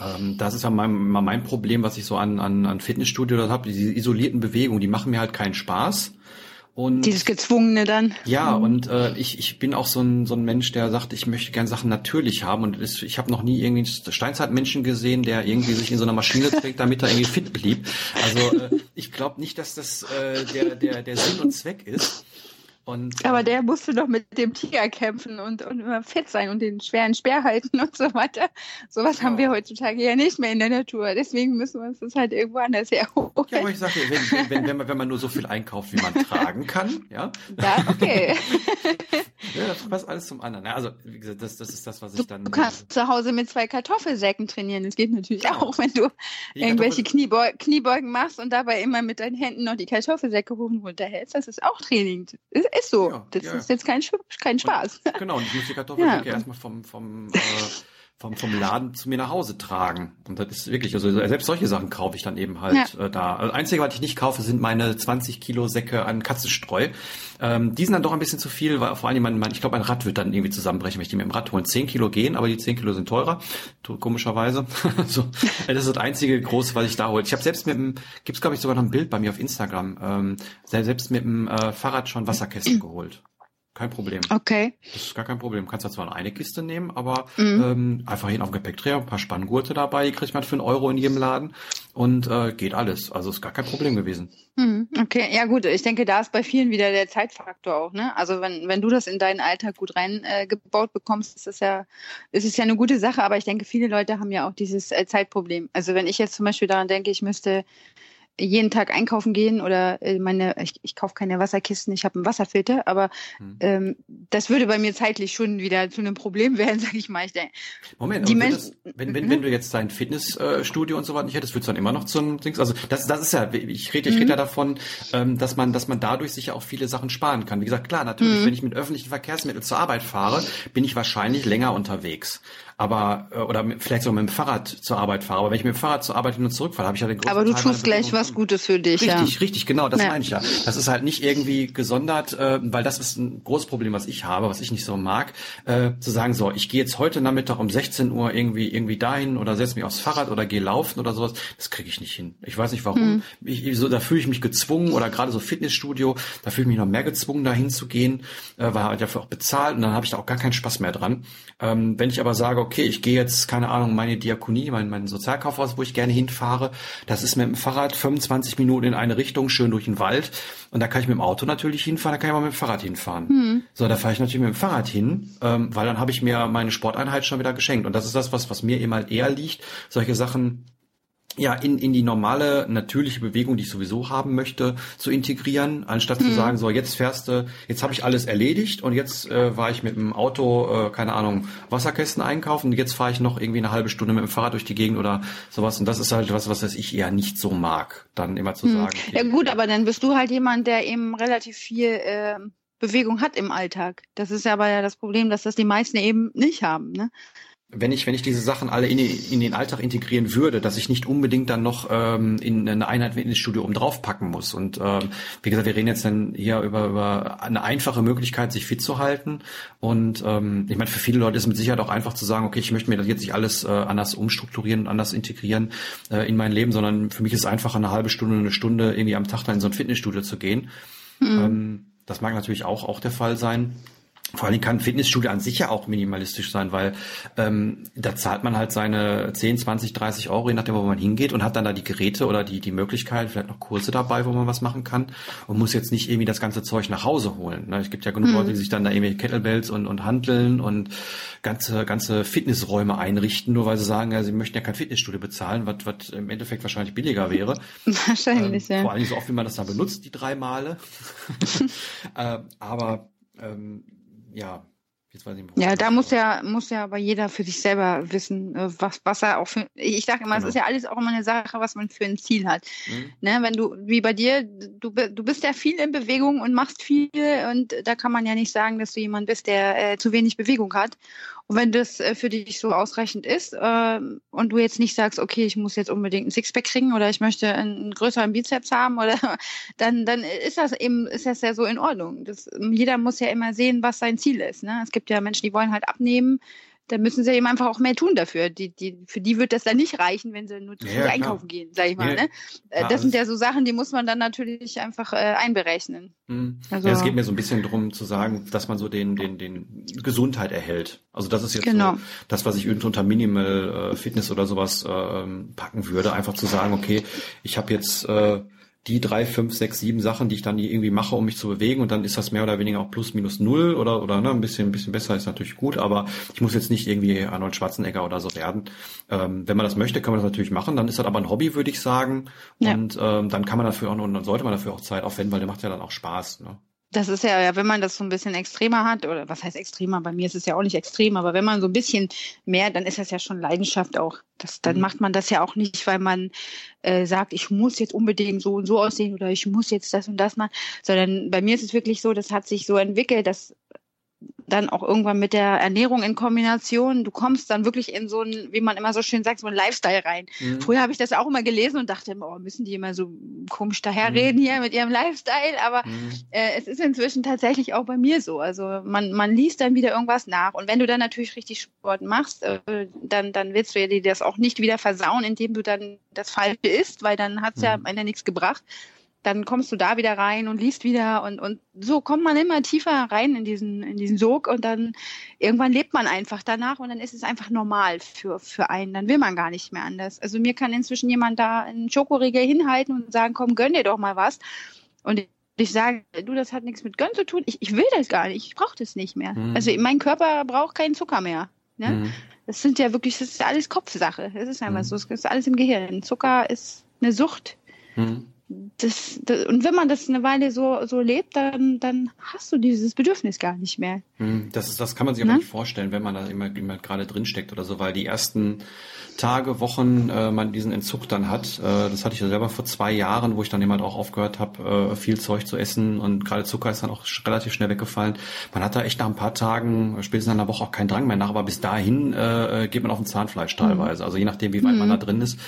Ähm, das ist ja mein, mein Problem, was ich so an, an, an Fitnessstudio habe. Diese isolierten Bewegungen, die machen mir halt keinen Spaß. Und Dieses Gezwungene dann. Ja, und äh, ich, ich bin auch so ein, so ein Mensch, der sagt, ich möchte gern Sachen natürlich haben. Und es, ich habe noch nie irgendwie einen Steinzeitmenschen gesehen, der irgendwie sich in so einer Maschine trägt, damit er irgendwie fit blieb. Also äh, ich glaube nicht, dass das äh, der, der, der Sinn und Zweck ist. Und, Aber ähm, der musste doch mit dem Tiger kämpfen und, und immer fit sein und den schweren Speer halten und so weiter. Sowas ja. haben wir heutzutage ja nicht mehr in der Natur. Deswegen müssen wir uns das halt irgendwo anders herholen. Ja, aber ich sage, wenn, wenn, wenn, man, wenn man nur so viel einkauft, wie man tragen kann, ja. Ja, okay. ja, das passt alles zum anderen. Also, wie gesagt, das, das ist das, was ich dann. Du kannst zu Hause mit zwei Kartoffelsäcken trainieren. Das geht natürlich ja. auch, wenn du die irgendwelche Kniebeu Kniebeugen machst und dabei immer mit deinen Händen noch die Kartoffelsäcke hoch und runter hältst. Das ist auch Training. Ist, ist so. Ja, das ja, ist jetzt kein, kein Spaß. Und, genau, und ich muss die Kartoffelsäcke erstmal vom, vom äh, vom, vom Laden zu mir nach Hause tragen. Und das ist wirklich, also selbst solche Sachen kaufe ich dann eben halt ja. äh, da. Also Einzige, was ich nicht kaufe, sind meine 20 Kilo Säcke an Katzenstreu. Ähm, die sind dann doch ein bisschen zu viel, weil vor allem, mein, mein, ich glaube, ein Rad wird dann irgendwie zusammenbrechen, wenn ich die mit dem Rad holen. 10 Kilo gehen, aber die 10 Kilo sind teurer, komischerweise. so, das ist das einzige große, was ich da hole. Ich habe selbst mit dem, gibt's glaube ich sogar noch ein Bild bei mir auf Instagram, ähm, selbst mit dem äh, Fahrrad schon Wasserkästen geholt. Kein Problem. Okay. Das ist gar kein Problem. Du kannst da zwar eine Kiste nehmen, aber mhm. ähm, einfach hin auf Gepäckträger, ein paar Spanngurte dabei, die kriegt man für einen Euro in jedem Laden und äh, geht alles. Also ist gar kein Problem gewesen. Mhm. Okay, ja gut, ich denke, da ist bei vielen wieder der Zeitfaktor auch, ne? Also wenn, wenn du das in deinen Alltag gut reingebaut äh, bekommst, ist das ja, ist es ja eine gute Sache, aber ich denke, viele Leute haben ja auch dieses äh, Zeitproblem. Also wenn ich jetzt zum Beispiel daran denke, ich müsste jeden Tag einkaufen gehen oder äh, meine, ich, ich kaufe keine Wasserkisten, ich habe einen Wasserfilter, aber hm. ähm, das würde bei mir zeitlich schon wieder zu einem Problem werden, sag ich mal. Ich denke, Moment, die Menschen, das, wenn, wenn, wenn du jetzt dein Fitnessstudio und so weiter nicht hättest, würdest du dann immer noch zum Dings, also das, das ist ja, ich rede, ich rede mhm. ja davon, ähm, dass man, dass man dadurch sicher auch viele Sachen sparen kann. Wie gesagt, klar, natürlich, mhm. wenn ich mit öffentlichen Verkehrsmitteln zur Arbeit fahre, bin ich wahrscheinlich länger unterwegs aber äh, oder vielleicht sogar mit dem Fahrrad zur Arbeit fahre. Aber wenn ich mit dem Fahrrad zur Arbeit hin und zurück fahre, habe ich ja den großen Aber du tust gleich was Gutes für dich. Richtig, ja. richtig, genau, das ja. meine ich ja. Das ist halt nicht irgendwie gesondert, äh, weil das ist ein großes Problem, was ich habe, was ich nicht so mag, äh, zu sagen, so, ich gehe jetzt heute Nachmittag um 16 Uhr irgendwie irgendwie dahin oder setze mich aufs Fahrrad oder gehe laufen oder sowas. Das kriege ich nicht hin. Ich weiß nicht warum. Hm. Ich, so, da fühle ich mich gezwungen oder gerade so Fitnessstudio, da fühle ich mich noch mehr gezwungen, dahin zu gehen, äh, weil halt dafür auch bezahlt und dann habe ich da auch gar keinen Spaß mehr dran. Ähm, wenn ich aber sage, okay, ich gehe jetzt, keine Ahnung, meine Diakonie, mein, mein Sozialkaufhaus, wo ich gerne hinfahre, das ist mit dem Fahrrad 25 Minuten in eine Richtung, schön durch den Wald. Und da kann ich mit dem Auto natürlich hinfahren, da kann ich aber mit dem Fahrrad hinfahren. Hm. So, da fahre ich natürlich mit dem Fahrrad hin, ähm, weil dann habe ich mir meine Sporteinheit schon wieder geschenkt. Und das ist das, was, was mir eben halt eher liegt, solche Sachen ja, in, in die normale, natürliche Bewegung, die ich sowieso haben möchte, zu integrieren, anstatt mhm. zu sagen, so jetzt fährst du, jetzt habe ich alles erledigt und jetzt äh, war ich mit dem Auto, äh, keine Ahnung, Wasserkästen einkaufen und jetzt fahre ich noch irgendwie eine halbe Stunde mit dem Fahrrad durch die Gegend oder sowas. Und das ist halt was, was ich eher nicht so mag, dann immer zu mhm. sagen. Okay, ja gut, aber dann bist du halt jemand, der eben relativ viel äh, Bewegung hat im Alltag. Das ist ja aber ja das Problem, dass das die meisten eben nicht haben. Ne? Wenn ich, wenn ich diese Sachen alle in, in den Alltag integrieren würde, dass ich nicht unbedingt dann noch ähm, in eine Einheit ins Studio um draufpacken muss. Und ähm, wie gesagt, wir reden jetzt dann hier über, über eine einfache Möglichkeit, sich fit zu halten. Und ähm, ich meine, für viele Leute ist es mit Sicherheit auch einfach zu sagen, okay, ich möchte mir das jetzt nicht alles äh, anders umstrukturieren und anders integrieren äh, in mein Leben, sondern für mich ist es einfach eine halbe Stunde, eine Stunde irgendwie am Tag dann in so ein Fitnessstudio zu gehen. Mhm. Ähm, das mag natürlich auch, auch der Fall sein. Vor allem kann Fitnessstudio an sich ja auch minimalistisch sein, weil ähm, da zahlt man halt seine 10, 20, 30 Euro, je nachdem, wo man hingeht und hat dann da die Geräte oder die, die Möglichkeit, vielleicht noch Kurse dabei, wo man was machen kann und muss jetzt nicht irgendwie das ganze Zeug nach Hause holen. Ne? Es gibt ja genug mhm. Leute, die sich dann da irgendwie Kettlebells und, und Handeln und ganze, ganze Fitnessräume einrichten, nur weil sie sagen, ja, sie möchten ja kein Fitnessstudio bezahlen, was, was im Endeffekt wahrscheinlich billiger wäre. Wahrscheinlich, ähm, ja. Vor allem so oft, wie man das dann benutzt, die drei Male. äh, aber ähm, ja, Jetzt weiß ich nicht, ja, da muss ja, muss ja aber jeder für sich selber wissen, äh, was, was er auch für, ich sage immer, genau. es ist ja alles auch immer eine Sache, was man für ein Ziel hat. Mhm. Ne, wenn du, wie bei dir, du, du bist ja viel in Bewegung und machst viel und da kann man ja nicht sagen, dass du jemand bist, der äh, zu wenig Bewegung hat. Und wenn das äh, für dich so ausreichend ist äh, und du jetzt nicht sagst, okay, ich muss jetzt unbedingt ein Sixpack kriegen oder ich möchte einen größeren Bizeps haben oder dann, dann ist das eben, ist das ja so in Ordnung. Das, jeder muss ja immer sehen, was sein Ziel ist. Ne? Es gibt ja Menschen, die wollen halt abnehmen, dann müssen sie eben einfach auch mehr tun dafür. Die, die, für die wird das dann nicht reichen, wenn sie nur zu Ja, einkaufen gehen, sag ich mal. Ja. Ne? Äh, Ja, das sind ja so Sachen, die muss man dann natürlich einfach äh, einberechnen. Hm. Also- ja, es geht mir so ein bisschen drum zu sagen, dass man so den, den, den Gesundheit erhält. Also das ist jetzt Genau. so das, was ich unter Minimal äh, Fitness oder sowas ähm, packen würde. Einfach zu sagen, okay, ich habe jetzt äh, die drei, fünf, sechs, sieben Sachen, die ich dann irgendwie mache, um mich zu bewegen und dann ist das mehr oder weniger auch plus minus null oder oder ne, ein bisschen ein bisschen besser ist natürlich gut, aber ich muss jetzt nicht irgendwie Arnold Schwarzenegger oder so werden. Ähm, wenn man das möchte, kann man das natürlich machen. Dann ist das aber ein Hobby, würde ich sagen. Ja. Und ähm, dann kann man dafür auch und dann sollte man dafür auch Zeit aufwenden, weil der macht ja dann auch Spaß. Ne? Das ist ja, wenn man das so ein bisschen extremer hat, oder was heißt extremer? Bei mir ist es ja auch nicht extrem, aber wenn man so ein bisschen mehr, dann ist das ja schon Leidenschaft auch. Das, dann Mhm. macht man das ja auch nicht, weil man äh, sagt, ich muss jetzt unbedingt so und so aussehen oder ich muss jetzt das und das machen, sondern bei mir ist es wirklich so, das hat sich so entwickelt, dass dann auch irgendwann mit der Ernährung in Kombination, du kommst dann wirklich in so ein, wie man immer so schön sagt, so ein Lifestyle rein. Mhm. Früher habe ich das auch immer gelesen und dachte oh, müssen die immer so komisch daherreden hier mit ihrem Lifestyle, aber Mhm. äh, es ist inzwischen tatsächlich auch bei mir so. Also man, man liest dann wieder irgendwas nach. Und wenn du dann natürlich richtig Sport machst, äh, dann, dann willst du ja dir das auch nicht wieder versauen, indem du dann das Falsche isst, weil dann hat's ja Mhm. am Ende nichts gebracht. Dann kommst du da wieder rein und liest wieder und, und so kommt man immer tiefer rein in diesen, in diesen Sog und dann irgendwann lebt man einfach danach und dann ist es einfach normal für, für einen. Dann will man gar nicht mehr anders. Also mir kann inzwischen jemand da einen Schokoriegel hinhalten und sagen, komm, gönn dir doch mal was. Und ich sage, du, das hat nichts mit Gönn zu tun. Ich, ich will das gar nicht. Ich brauche das nicht mehr. Mhm. Also mein Körper braucht keinen Zucker mehr. Ne? Mhm. Das sind ja wirklich, das ist alles Kopfsache. Das ist einfach Mhm. so. Das ist alles im Gehirn. Zucker ist eine Sucht. Mhm. Das, das, und wenn man das eine Weile so, so lebt, dann, dann hast du dieses Bedürfnis gar nicht mehr. Hm, Das, ist, das kann man sich aber Ne? nicht vorstellen, wenn man da immer, immer gerade drin steckt oder so, weil die ersten Tage, Wochen äh, man diesen Entzug dann hat. Äh, das hatte ich ja selber vor zwei Jahren, wo ich dann immer auch aufgehört habe, äh, viel Zeug zu essen und gerade Zucker ist dann auch relativ schnell weggefallen. Man hat da echt nach ein paar Tagen, spätestens nach einer Woche auch keinen Drang mehr nach, aber bis dahin äh, geht man auf ein Zahnfleisch teilweise. Also je nachdem, wie weit man da drin ist,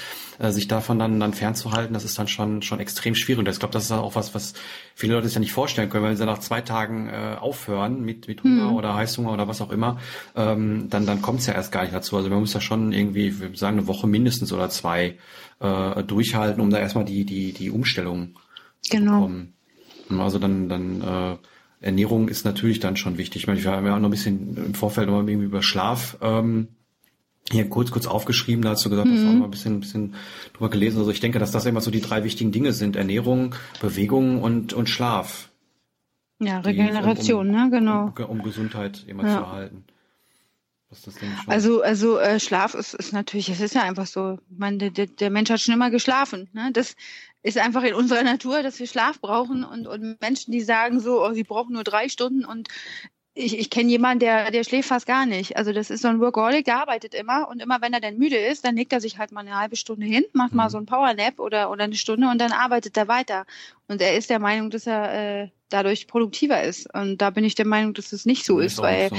äh, sich davon dann, dann fernzuhalten, das ist dann schon, schon extrem schwierig. Und ich glaube, das ist auch was, was viele Leute sich ja nicht vorstellen können, wenn sie nach zwei Tagen äh, aufhören mit, mit Hunger oder Heißhunger oder was auch immer, ähm, dann, dann kommt es ja erst gar nicht dazu. Also man muss ja schon irgendwie, wir sagen, eine Woche mindestens oder zwei äh, durchhalten, um da erstmal die, die, die Umstellung zu Genau. bekommen. Also dann, dann äh, Ernährung ist natürlich dann schon wichtig. Ich meine, wir haben ja auch noch ein bisschen im Vorfeld noch mal irgendwie über Schlaf ähm, hier kurz, kurz aufgeschrieben, da hast du gesagt, hast du auch mal ein bisschen, ein bisschen drüber gelesen. Also ich denke, dass das immer so die drei wichtigen Dinge sind. Ernährung, Bewegung und, und Schlaf. Ja, Regeneration, um, ne? Genau. Um, um Gesundheit immer Ja. zu erhalten. Also, also äh, Schlaf ist, ist natürlich, es ist ja einfach so. Der, der, der Mensch hat schon immer geschlafen. Ne? Das ist einfach in unserer Natur, dass wir Schlaf brauchen und, und Menschen, die sagen so, oh, sie brauchen nur drei Stunden und ich, ich kenne jemanden, der, der schläft fast gar nicht. Also das ist so ein Workaholic, der arbeitet immer und immer wenn er dann müde ist, dann legt er sich halt mal eine halbe Stunde hin, macht mal Mhm. so ein Powernap oder, oder eine Stunde und dann arbeitet er weiter. Und er ist der Meinung, dass er äh, dadurch produktiver ist. Und da bin ich der Meinung, dass es nicht so ist, auch weil so.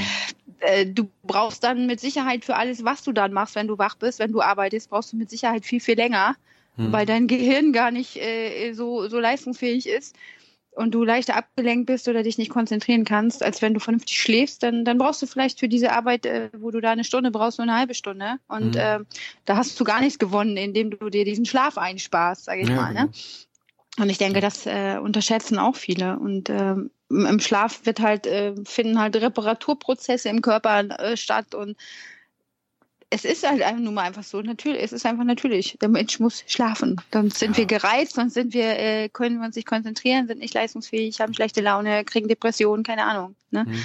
äh, du brauchst dann mit Sicherheit für alles, was du dann machst, wenn du wach bist, wenn du arbeitest, brauchst du mit Sicherheit viel, viel länger, Hm. weil dein Gehirn gar nicht äh, so, so leistungsfähig ist und du leichter abgelenkt bist oder dich nicht konzentrieren kannst, als wenn du vernünftig schläfst, dann, dann brauchst du vielleicht für diese Arbeit, äh, wo du da eine Stunde brauchst, nur eine halbe Stunde. Und Mhm. äh, da hast du gar nichts gewonnen, indem du dir diesen Schlaf einsparst, sage ich Ja, mal. genau. Ne? Und ich denke, das äh, unterschätzen auch viele. Und ähm, im im Schlaf wird halt, äh, finden halt Reparaturprozesse im Körper äh, statt und es ist halt einfach nur mal einfach so natürlich, es ist einfach natürlich. Der Mensch muss schlafen. Sonst sind Ja. wir gereizt, sonst sind wir, äh, können wir uns nicht konzentrieren, sind nicht leistungsfähig, haben schlechte Laune, kriegen Depressionen, keine Ahnung. Ne? Hm.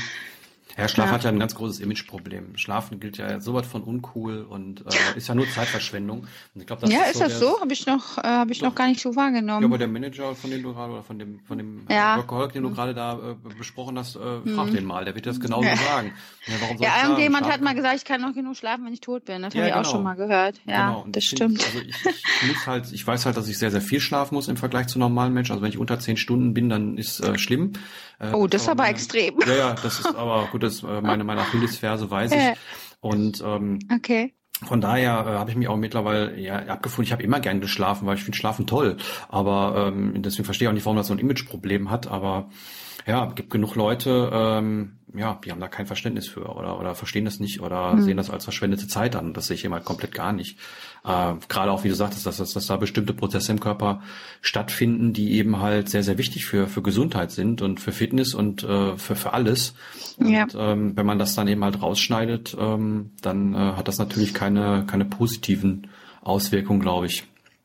Ja, Schlaf Ja. hat ja ein ganz großes Imageproblem. Schlafen gilt ja sowas von uncool und äh, ist ja nur Zeitverschwendung. Und ich glaub, das ja, ist, so das so? Habe ich noch, äh, habe ich Doch. noch gar nicht so wahrgenommen. Ja, aber der Manager, von dem du gerade, oder von dem, von dem Ja. äh, Workaholic, den du gerade da äh, besprochen hast, äh, frag Mhm. den mal, der wird das genauso Ja. sagen. Ja, warum soll ja, sagen? irgendjemand Schlaf- hat mal gesagt, ich kann noch genug schlafen, wenn ich tot bin. Das Ja, habe ich auch genau. schon mal gehört. Ja, Genau, das ich stimmt. Also ich, ich muss halt, ich weiß halt, dass ich sehr, sehr viel schlafen muss im Vergleich zu normalen Menschen. Also wenn ich unter zehn Stunden bin, dann ist äh, schlimm. Äh, oh, das ist aber meine- extrem. Ja, ja, das ist aber gut, das ist äh, meine, meine Achillesferse weiß ich. Äh. Und ähm, Okay. von daher äh, habe ich mich auch mittlerweile ja, abgefunden. Ich habe immer gern geschlafen, weil ich finde Schlafen toll. Aber ähm, deswegen verstehe ich auch nicht, warum das so ein Imageproblem hat. Aber Ja, gibt genug Leute, ähm, ja, die haben da kein Verständnis für oder, oder verstehen das nicht oder mhm. sehen das als verschwendete Zeit an. Das sehe ich immer komplett gar nicht. Äh, Gerade auch, wie du sagtest, dass, dass, dass da bestimmte Prozesse im Körper stattfinden, die eben halt sehr, sehr wichtig für, für Gesundheit sind und für Fitness und äh, für, für alles. Und ja. ähm, wenn man das dann eben halt rausschneidet, ähm, dann äh, hat das natürlich keine, keine positiven Auswirkungen, glaube ich.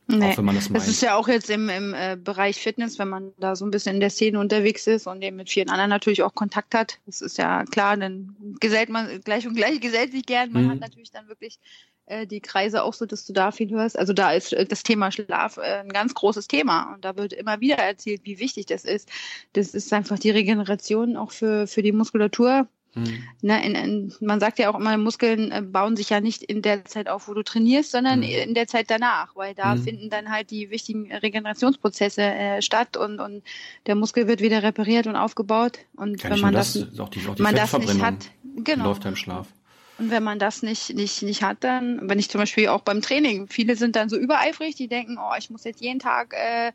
Nee, auch wenn man das meint. Das ist ja auch jetzt im, im äh, Bereich Fitness, wenn man da so ein bisschen in der Szene unterwegs ist und eben mit vielen anderen natürlich auch Kontakt hat. Das ist ja klar, dann gesellt man gleich und gleich gesellt sich gern. Man mhm. hat natürlich dann wirklich äh, die Kreise auch so, dass du da viel hörst. Also da ist äh, das Thema Schlaf äh, ein ganz großes Thema und da wird immer wieder erzählt, wie wichtig das ist. Das ist einfach die Regeneration auch für, für die Muskulatur Mhm. Ne, in, in, man sagt ja auch immer, Muskeln äh, bauen sich ja nicht in der Zeit auf, wo du trainierst, sondern mhm. in der Zeit danach, weil da mhm. finden dann halt die wichtigen Regenerationsprozesse äh, statt und, und der Muskel wird wieder repariert und aufgebaut. Und Kann wenn man das, das auch die, auch die man das nicht hat, genau. läuft im Schlaf. Und wenn man das nicht, nicht, nicht hat, dann, wenn ich zum Beispiel auch beim Training, viele sind dann so übereifrig, die denken, oh, ich muss jetzt jeden Tag äh,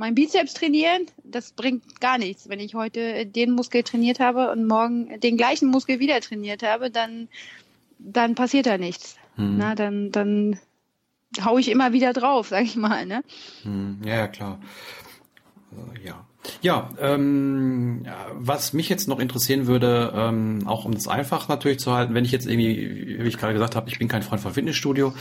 mein Bizeps trainieren, das bringt gar nichts. Wenn ich heute den Muskel trainiert habe und morgen den gleichen Muskel wieder trainiert habe, dann, dann passiert da nichts. Hm. Na, dann, dann hau ich immer wieder drauf, sag ich mal. Ne? Hm. Ja, klar. Äh, ja. Ja, ähm, was mich jetzt noch interessieren würde, ähm, auch um das einfach natürlich zu halten, wenn ich jetzt irgendwie, wie ich gerade gesagt habe, ich bin kein Freund von Fitnessstudio,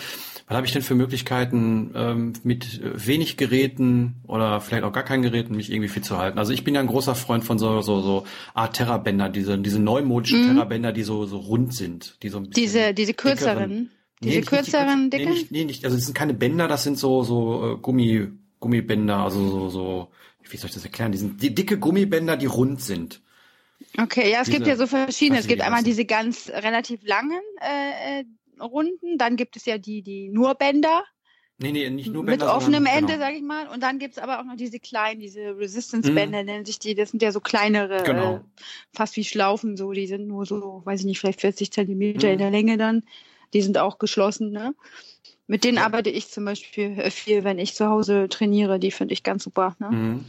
was habe ich denn für Möglichkeiten, ähm, mit wenig Geräten oder vielleicht auch gar keinen Geräten mich irgendwie fit zu halten? Also ich bin ja ein großer Freund von so so so Art Terrabänder, diese diese neumodischen mhm. Terrabänder, die so so rund sind, die so ein bisschen diese diese kürzeren, diese nee, kürzeren die, nee, nicht, nee, nicht, also das sind keine Bänder, das sind so so äh, Gummi Gummibänder, also so so wie soll ich das erklären? Die sind die dicke Gummibänder, die rund sind. Okay, ja, es diese, gibt ja so verschiedene. Es gibt einmal diese ganz relativ langen äh, äh Runden. Dann gibt es ja die, die nur Bänder. Nee, nee, nicht nur Bänder. Mit offenem sondern, Ende, genau. sag ich mal. Und dann gibt es aber auch noch diese kleinen, diese Resistance-Bänder, mhm. nennen sich die. Das sind ja so kleinere, genau. äh, fast wie Schlaufen so. Die sind nur so, weiß ich nicht, vielleicht 40 Zentimeter mhm. in der Länge dann. Die sind auch geschlossen, ne? Mit denen ja. arbeite ich zum Beispiel äh, viel, wenn ich zu Hause trainiere. Die finde ich ganz super. Ne? Mhm.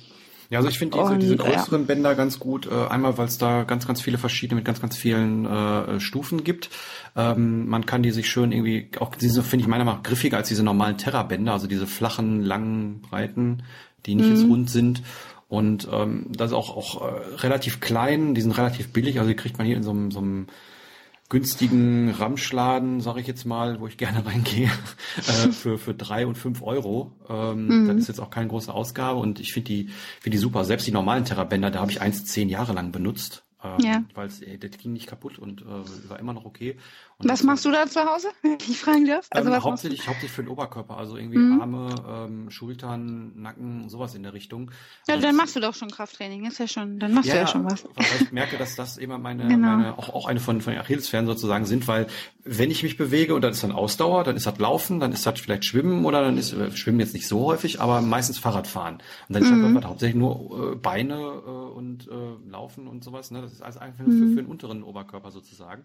Ja, also ich finde diese, diese größeren ja. Bänder ganz gut. Äh, einmal, weil es da ganz, ganz viele verschiedene mit ganz, ganz vielen äh, Stufen gibt. Ähm, man kann die sich schön irgendwie, auch diese finde ich meiner Meinung nach griffiger als diese normalen Terra-Bänder, also diese flachen, langen, breiten, die nicht mhm. jetzt rund sind. Und ähm, das ist auch, auch äh, relativ klein, die sind relativ billig, also die kriegt man hier in so einem, so einem günstigen Ramschladen, sage ich jetzt mal, wo ich gerne reingehe, äh, für, für drei und fünf Euro. Ähm, mhm. Das ist jetzt auch keine große Ausgabe und ich finde die, finde die super. Selbst die normalen Terrabänder, da habe ich eins zehn Jahre lang benutzt. Ähm, ja. Weil es, das ging nicht kaputt und äh, war immer noch okay. Was machst du da zu Hause, wenn ich fragen darf? Also ähm, hauptsächlich, hauptsächlich für den Oberkörper, also irgendwie mhm. Arme, ähm, Schultern, Nacken, sowas in der Richtung. Ja, also dann machst du doch schon Krafttraining, ist ja schon, dann machst ja, du ja schon was. Weil ich merke, dass das immer meine, genau. meine auch, auch eine von, von Achillesfersen sozusagen sind, weil wenn ich mich bewege und dann ist dann Ausdauer, dann ist das Laufen, dann ist das vielleicht Schwimmen oder dann ist äh, Schwimmen jetzt nicht so häufig, aber meistens Fahrradfahren. Und dann mhm. ist das hauptsächlich nur äh, Beine äh, und äh, Laufen und sowas. Ne? Das ist also einfach nur für, mhm. für den unteren Oberkörper sozusagen.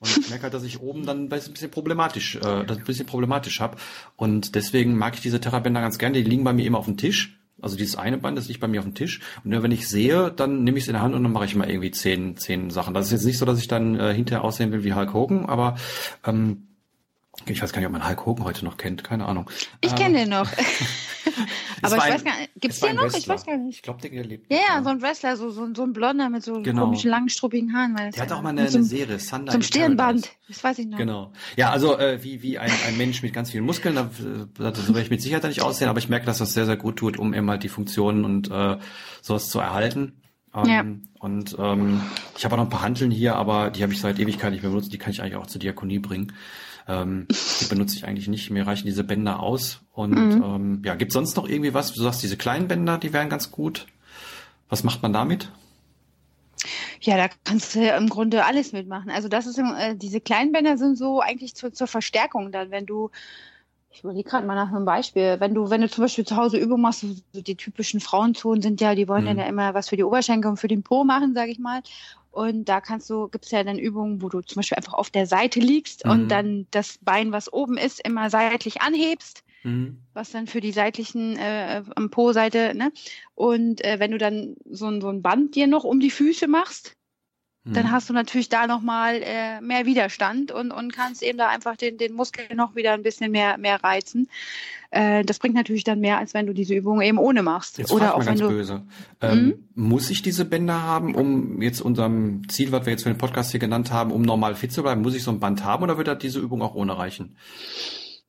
Und ich merke halt, dass ich oben dann ein bisschen problematisch, äh, ein bisschen problematisch habe. Und deswegen mag ich diese Terrabänder ganz gerne. Die liegen bei mir immer auf dem Tisch. Also dieses eine Band, das liegt bei mir auf dem Tisch. Und wenn ich sehe, dann nehme ich es in der Hand und dann mache ich mal irgendwie zehn, zehn Sachen. Das ist jetzt nicht so, dass ich dann äh, hinterher aussehen will wie Hulk Hogan, aber ähm, ich weiß gar nicht, ob man Hulk Hogan heute noch kennt, keine Ahnung. Ich kenne den noch. Aber ich ein, weiß gar nicht, gibt's den noch? Wrestler. Ich weiß gar nicht. Ich glaube, der lebt. Ja, ja, so ein Wrestler, so, so, so ein Blonder mit so genau. komischen langen, struppigen Haaren. der hat auch mal eine, eine Serie, Thunder Zum Stirnband, das weiß ich noch. Genau. Ja, also äh, wie, wie ein, ein Mensch mit ganz vielen Muskeln, da, da so werde ich mit Sicherheit nicht aussehen, aber ich merke, dass das sehr, sehr gut tut, um eben halt die Funktionen und äh, sowas zu erhalten. Ähm, ja. Und ähm, ich habe auch noch ein paar Handeln hier, aber die habe ich seit Ewigkeit nicht mehr benutzt. Die kann ich eigentlich auch zur Diakonie bringen. Ähm, die benutze ich eigentlich nicht. Mir reichen diese Bänder aus. Und mhm. ähm, ja, gibt sonst noch irgendwie was? Du sagst, diese kleinen Bänder, die wären ganz gut. Was macht man damit? Ja, da kannst du im Grunde alles mitmachen. Also das ist äh, diese kleinen Bänder sind so eigentlich zu, zur Verstärkung dann, wenn du ich überlege gerade mal nach einem Beispiel. Wenn du, wenn du zum Beispiel zu Hause Übungen machst, so die typischen Frauenzonen sind ja, die wollen mhm. dann ja immer was für die Oberschenkel und für den Po machen, sage ich mal. Und da kannst du, gibt es ja dann Übungen, wo du zum Beispiel einfach auf der Seite liegst mhm. und dann das Bein, was oben ist, immer seitlich anhebst. mhm. was dann für die seitlichen äh, am Po-Seite, ne? Und äh, wenn du dann so ein, so ein Band dir noch um die Füße machst, dann mhm. hast du natürlich da nochmal äh, mehr Widerstand und, und kannst eben da einfach den, den Muskel noch wieder ein bisschen mehr, mehr reizen. Äh, das bringt natürlich dann mehr, als wenn du diese Übung eben ohne machst. Jetzt Oder auch mal ganz wenn du, böse. Ähm, mhm. Muss ich diese Bänder haben, um jetzt unserem Ziel, was wir jetzt für den Podcast hier genannt haben, um normal fit zu bleiben? Muss ich so ein Band haben oder wird da diese Übung auch ohne reichen?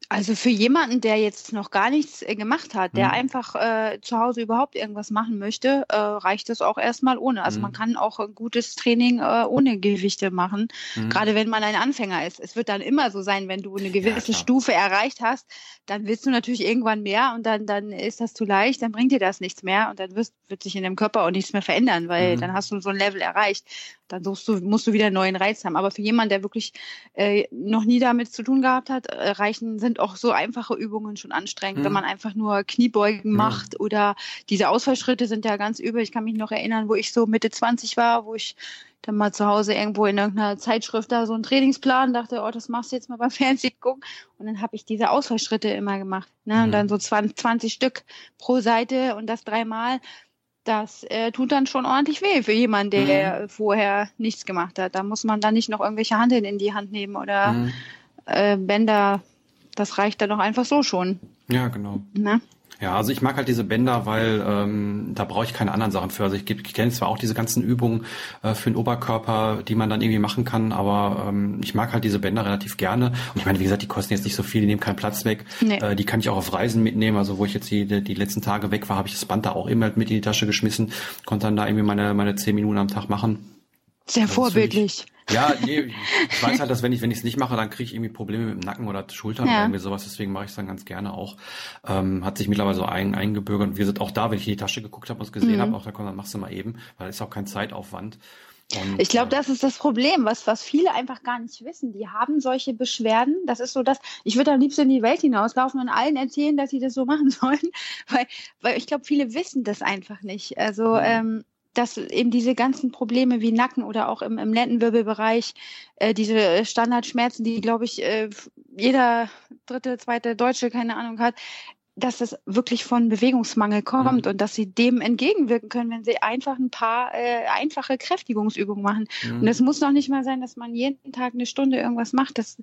Also für jemanden, der jetzt noch gar nichts äh, gemacht hat, der mhm. einfach äh, zu Hause überhaupt irgendwas machen möchte, äh, reicht das auch erstmal ohne. Also mhm. man kann auch ein gutes Training äh, ohne Gewichte machen, mhm. gerade wenn man ein Anfänger ist. Es wird dann immer so sein, wenn du eine gewisse ja, Stufe erreicht hast, dann willst du natürlich irgendwann mehr und dann, dann ist das zu leicht, dann bringt dir das nichts mehr und dann wirst, wird sich in dem Körper auch nichts mehr verändern, weil mhm. dann hast du so ein Level erreicht. Dann suchst du, musst du wieder einen neuen Reiz haben. Aber für jemanden, der wirklich äh, noch nie damit zu tun gehabt hat, äh, reichen sind auch so einfache Übungen schon anstrengend, mhm. wenn man einfach nur Kniebeugen mhm. macht oder diese Ausfallschritte sind ja ganz übel. Ich kann mich noch erinnern, wo ich so Mitte 20 war, wo ich dann mal zu Hause irgendwo in irgendeiner Zeitschrift da so einen Trainingsplan, dachte, oh, das machst du jetzt mal beim Fernsehen gucken. Und dann habe ich diese Ausfallschritte immer gemacht. Ne? Mhm. Und dann so 20, 20 Stück pro Seite und das dreimal. Das äh, tut dann schon ordentlich weh für jemanden, der mhm. vorher nichts gemacht hat. Da muss man dann nicht noch irgendwelche Handeln in die Hand nehmen oder mhm. äh, Bänder. Das reicht dann doch einfach so schon. Ja, genau. Na? Ja, also ich mag halt diese Bänder, weil ähm, da brauche ich keine anderen Sachen für. Also ich, ich kenne zwar auch diese ganzen Übungen äh, für den Oberkörper, die man dann irgendwie machen kann, aber ähm, ich mag halt diese Bänder relativ gerne. Und ich meine, wie gesagt, die kosten jetzt nicht so viel, die nehmen keinen Platz weg. Nee. Äh, die kann ich auch auf Reisen mitnehmen. Also wo ich jetzt die, die letzten Tage weg war, habe ich das Band da auch immer mit in die Tasche geschmissen, konnte dann da irgendwie meine, meine zehn Minuten am Tag machen. Sehr vorbildlich. Ja, nee, ich weiß halt, dass wenn ich wenn ich es nicht mache, dann kriege ich irgendwie Probleme mit dem Nacken oder Schultern ja. oder irgendwie sowas. Deswegen mache ich es dann ganz gerne auch. Ähm, hat sich mittlerweile so ein, eingebürgert. Und wir sind auch da, wenn ich in die Tasche geguckt habe und es gesehen mhm. habe, auch da komm, dann machst du mal eben, weil da ist auch kein Zeitaufwand. Und, ich glaube, äh, das ist das Problem, was, was viele einfach gar nicht wissen. Die haben solche Beschwerden. Das ist so das, ich würde am liebsten in die Welt hinauslaufen und allen erzählen, dass sie das so machen sollen, weil, weil ich glaube, viele wissen das einfach nicht. Also, mhm. ähm, dass eben diese ganzen Probleme wie Nacken oder auch im, im Lendenwirbelbereich, äh, diese Standardschmerzen, die, glaube ich, äh, jeder dritte, zweite Deutsche, keine Ahnung hat, dass das wirklich von Bewegungsmangel kommt mhm. und dass sie dem entgegenwirken können, wenn sie einfach ein paar äh, einfache Kräftigungsübungen machen. Mhm. Und es muss noch nicht mal sein, dass man jeden Tag eine Stunde irgendwas macht. Das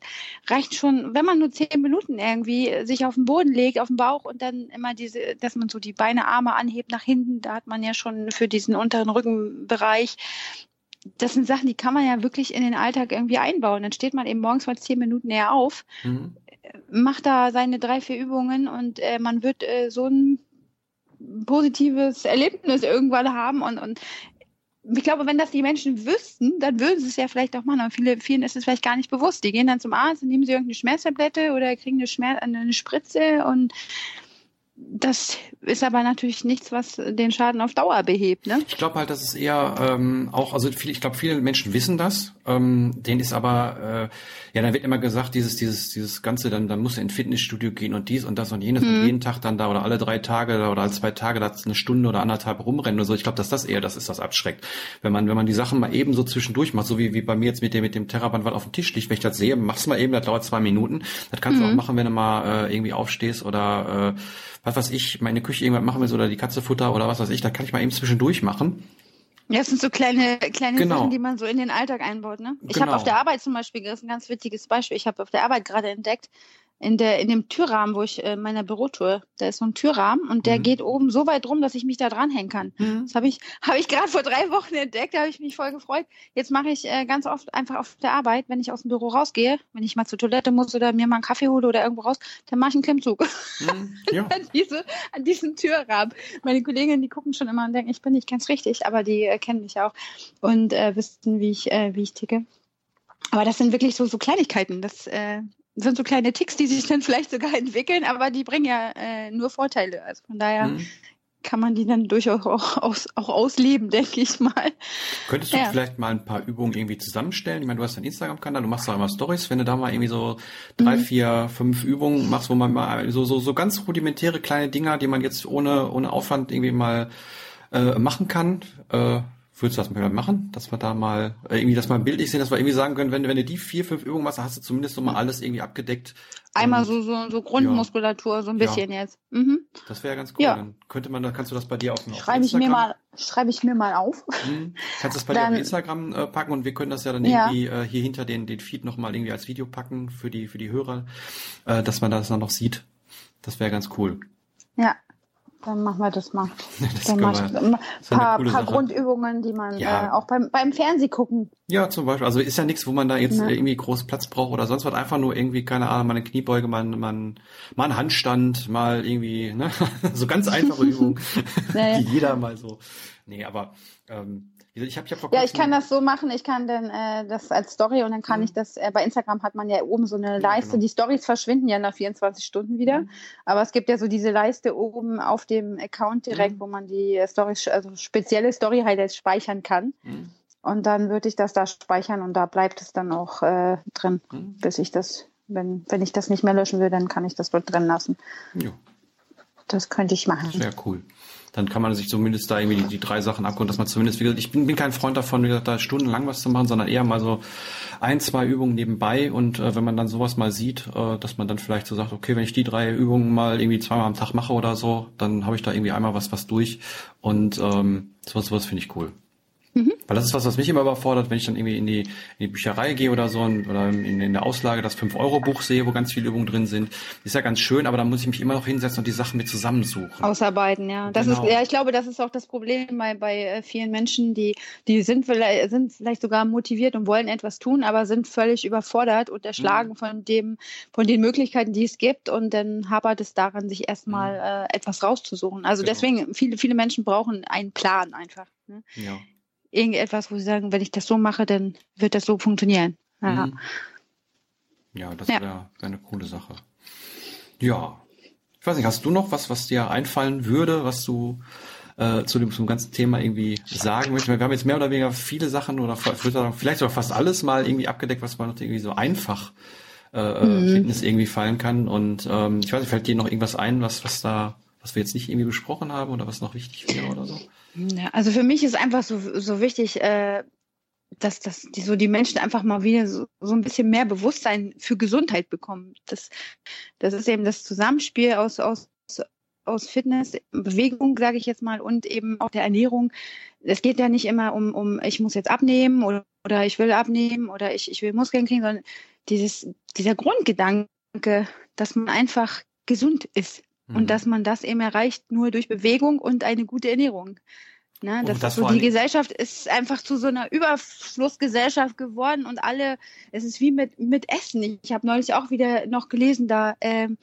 reicht schon, wenn man nur zehn Minuten irgendwie sich auf den Boden legt, auf den Bauch und dann immer diese, dass man so die Beine, Arme anhebt nach hinten. Da hat man ja schon für diesen unteren Rückenbereich das sind Sachen, die kann man ja wirklich in den Alltag irgendwie einbauen. Dann steht man eben morgens mal zehn Minuten näher auf, mhm macht da seine drei, vier Übungen und äh, man wird äh, so ein positives Erlebnis irgendwann haben und, und ich glaube, wenn das die Menschen wüssten, dann würden sie es ja vielleicht auch machen. Aber viele, vielen ist es vielleicht gar nicht bewusst. Die gehen dann zum Arzt nehmen sie irgendeine Schmerztablette oder kriegen eine, Schmerz, eine Spritze und das ist aber natürlich nichts, was den Schaden auf Dauer behebt. Ne? Ich glaube halt, dass es eher ähm, auch, also viel, ich glaube, viele Menschen wissen das. Ähm, denen ist aber, äh, ja, dann wird immer gesagt, dieses, dieses, dieses Ganze, dann, dann muss er ins Fitnessstudio gehen und dies und das und jenes mhm. und jeden Tag dann da oder alle drei Tage oder alle zwei Tage da eine Stunde oder anderthalb rumrennen oder so. Ich glaube, dass das eher das ist, was abschreckt. Wenn man, wenn man die Sachen mal eben so zwischendurch macht, so wie, wie bei mir jetzt mit dem, mit dem Terraband, was auf dem Tisch liegt, wenn ich das sehe, mach's mal eben, das dauert zwei Minuten. Das kannst mhm. du auch machen, wenn du mal äh, irgendwie aufstehst oder äh, was weiß ich, meine Küche irgendwas machen willst oder die Katze futter oder was weiß ich, da kann ich mal eben zwischendurch machen. Ja, das sind so kleine, kleine genau. Sachen, die man so in den Alltag einbaut. Ne? Ich genau. habe auf der Arbeit zum Beispiel, das ist ein ganz witziges Beispiel, ich habe auf der Arbeit gerade entdeckt, in der in dem Türrahmen, wo ich äh, meiner Bürotour, da ist so ein Türrahmen und der mhm. geht oben so weit rum, dass ich mich da dranhängen kann. Mhm. Das habe ich habe ich gerade vor drei Wochen entdeckt, da habe ich mich voll gefreut. Jetzt mache ich äh, ganz oft einfach auf der Arbeit, wenn ich aus dem Büro rausgehe, wenn ich mal zur Toilette muss oder mir mal einen Kaffee hole oder irgendwo raus, dann mache ich einen Klimmzug. Mhm. Ja. an, diese, an diesem Türrahmen. Meine Kolleginnen, die gucken schon immer und denken, ich bin nicht ganz richtig, aber die äh, kennen mich auch und äh, wissen, wie ich äh, wie ich ticke. Aber das sind wirklich so, so Kleinigkeiten. Das äh, sind so kleine Ticks, die sich dann vielleicht sogar entwickeln, aber die bringen ja äh, nur Vorteile. Also von daher mhm. kann man die dann durchaus auch, aus, auch ausleben, denke ich mal. Könntest du ja. vielleicht mal ein paar Übungen irgendwie zusammenstellen? Ich meine, du hast deinen Instagram-Kanal, du machst auch immer Stories, wenn du da mal irgendwie so drei, mhm. vier, fünf Übungen machst, wo man mal so, so, so ganz rudimentäre kleine Dinger, die man jetzt ohne, ohne Aufwand irgendwie mal äh, machen kann. Äh, Würdest du das mal machen, dass wir da mal äh, irgendwie das mal bildlich sehen, dass wir irgendwie sagen können, wenn, wenn du die vier, fünf Übungen machst, dann hast du zumindest so mal alles irgendwie abgedeckt, Einmal Und- so, so, so Grundmuskulatur, so ein bisschen jetzt. Mhm. Das wäre ganz cool. Ja. Dann könnte man, dann kannst du das bei dir auf, auf Schreibe ich mir mal, schreibe ich mir mal auf. Mhm. Kannst das bei dir Dann- auf Instagram äh, packen und wir können das ja dann Ja. irgendwie äh, hier hinter den, den Feed nochmal irgendwie als Video packen für die, für die Hörer, äh, dass man das dann noch sieht. Das wäre ganz cool. Ja, dann machen wir das mal. Das Dann mach ich ein paar, paar. Grundübungen, die man Ja. äh, auch beim, beim Fernseh gucken. Ja, zum Beispiel. Also ist ja nichts, wo man da jetzt Ne. irgendwie groß Platz braucht oder sonst was. Einfach nur irgendwie, keine Ahnung, mal eine Kniebeuge, mal, mal, mal einen Handstand, mal irgendwie, ne? so ganz einfache Übungen, Ja, ja. die jeder mal so. Nee, aber ähm, wie gesagt, ich habe ja ich kann das so machen, ich kann dann äh, das als Story und dann kann Mhm. ich das, äh, bei Instagram hat man ja oben so eine Leiste, genau. die Stories verschwinden ja nach 24 Stunden wieder, Mhm. aber es gibt ja so diese Leiste oben auf dem Account direkt, Mhm. wo man die äh, Stories, also spezielle Story-Highlights speichern kann Mhm. und dann würde ich das da speichern und da bleibt es dann auch äh, drin, Mhm. bis ich das, wenn, wenn ich das nicht mehr löschen will, dann kann ich das dort drin lassen. Ja. Das könnte ich machen. Sehr cool. Dann kann man sich zumindest da irgendwie die, die drei Sachen abgucken, dass man zumindest, wie gesagt, ich bin, bin kein Freund davon, wie gesagt, da stundenlang was zu machen, sondern eher mal so ein, zwei Übungen nebenbei und äh, wenn man dann sowas mal sieht, äh, dass man dann vielleicht so sagt, okay, wenn ich die drei Übungen mal irgendwie zweimal am Tag mache oder so, dann habe ich da irgendwie einmal was, was durch und ähm, sowas, sowas finde ich cool. Weil das ist was, was mich immer überfordert, wenn ich dann irgendwie in die, in die Bücherei gehe oder so und, oder in, in der Auslage das 5-Euro-Buch sehe, wo ganz viele Übungen drin sind. Ist ja ganz schön, aber dann muss ich mich immer noch hinsetzen und die Sachen mit zusammensuchen. Ausarbeiten, ja. Das Genau. ist, ja, ich glaube, das ist auch das Problem bei, bei äh, vielen Menschen, die, die sind vielleicht, sind vielleicht sogar motiviert und wollen etwas tun, aber sind völlig überfordert und erschlagen Mhm. von dem, von den Möglichkeiten, die es gibt. Und dann hapert es daran, sich erstmal äh, etwas rauszusuchen. Also Mhm. Genau. deswegen, viele, viele Menschen brauchen einen Plan einfach. Ne? Ja. Irgendetwas, wo sie sagen, wenn ich das so mache, dann wird das so funktionieren. Ja. Mhm. Ja, das Ja. wäre wär eine coole Sache. Ja. Ich weiß nicht, hast du noch was, was dir einfallen würde, was du äh, zu dem zum ganzen Thema irgendwie sagen möchtest? Wir haben jetzt mehr oder weniger viele Sachen oder vielleicht sogar fast alles mal irgendwie abgedeckt, was man noch irgendwie so einfach äh, Mhm. Fitness irgendwie fallen kann. Und ähm, ich weiß nicht, fällt dir noch irgendwas ein, was, was da, was wir jetzt nicht irgendwie besprochen haben oder was noch wichtig wäre oder so? Ja, also für mich ist einfach so, so wichtig, äh, dass, dass die, so die Menschen einfach mal wieder so, so ein bisschen mehr Bewusstsein für Gesundheit bekommen. Das, das ist eben das Zusammenspiel aus, aus, aus Fitness, Bewegung, sage ich jetzt mal, und eben auch der Ernährung. Es geht ja nicht immer um, um ich muss jetzt abnehmen oder, oder ich will abnehmen oder ich, ich will Muskeln kriegen, sondern dieses, dieser Grundgedanke, dass man einfach gesund ist. Mhm. Und dass man das eben erreicht nur durch Bewegung und eine gute Ernährung. Ne, das das so, die Gesellschaft ist einfach zu so einer Überflussgesellschaft geworden und alle, es ist wie mit, mit Essen. Ich habe neulich auch wieder noch gelesen, da, ähm,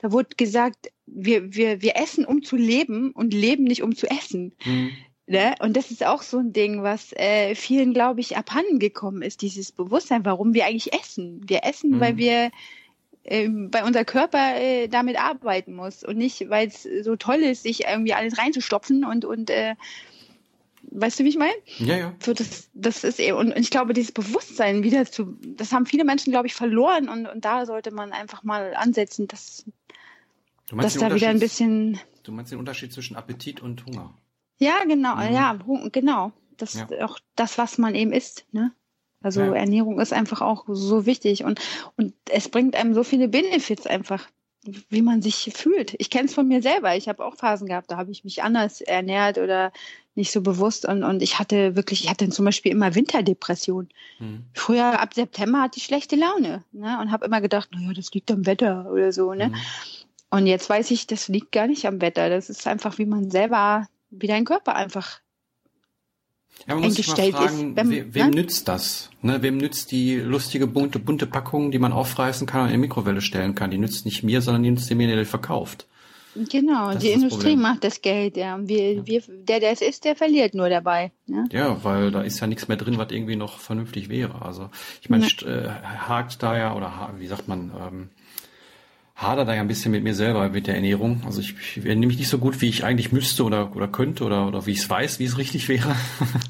da wurde gesagt, wir, wir, wir essen, um zu leben und leben nicht, um zu essen. Mhm. Ne? Und das ist auch so ein Ding, was äh, vielen, glaube ich, abhanden gekommen ist, dieses Bewusstsein, warum wir eigentlich essen. Wir essen, Mhm. weil wir ähm, weil unser Körper äh, damit arbeiten muss und nicht, weil es so toll ist, sich irgendwie alles reinzustopfen und, und äh, weißt du, wie ich meine? Ja, ja. So, das, das ist eben, und ich glaube, dieses Bewusstsein wieder zu, das haben viele Menschen, glaube ich, verloren und, und da sollte man einfach mal ansetzen, dass, Du dass da wieder ein bisschen, Du meinst den Unterschied zwischen Appetit und Hunger? ja, genau, Mhm. ja, genau, das Ja. auch das, was man eben isst, ne? Also Ja. Ernährung ist einfach auch so wichtig und, und es bringt einem so viele Benefits einfach, wie man sich fühlt. Ich kenne es von mir selber. Ich habe auch Phasen gehabt, da habe ich mich anders ernährt oder nicht so bewusst und, und ich hatte wirklich, ich hatte zum Beispiel immer Winterdepression. Mhm. Früher ab September hatte ich schlechte Laune ne? und habe immer gedacht, naja, das liegt am Wetter oder so. Ne? Mhm. Und jetzt weiß ich, das liegt gar nicht am Wetter. Das ist einfach, wie man selber, wie dein Körper einfach. Ja, man muss eingestellt ist, fragen, wenn- we wem ne? nützt das? Ne, wem nützt die lustige bunte, bunte Packung, die man aufreißen kann und in die Mikrowelle stellen kann? Die nützt nicht mir, sondern die nützt dem, der die verkauft. Genau, Das die ist Industrie Problem. macht das Geld. Ja. Wir, wir, der, der es ist, der verliert nur dabei. Ne? Ja, weil da ist ja nichts mehr drin, was irgendwie noch vernünftig wäre. Also ich meine, Ne. äh, hakt da ja, oder wie sagt man, ähm, hader da ja ein bisschen mit mir selber mit der Ernährung. Also ich, ich ernähre mich nicht so gut, wie ich eigentlich müsste oder, oder könnte oder, oder wie ich es weiß, wie es richtig wäre.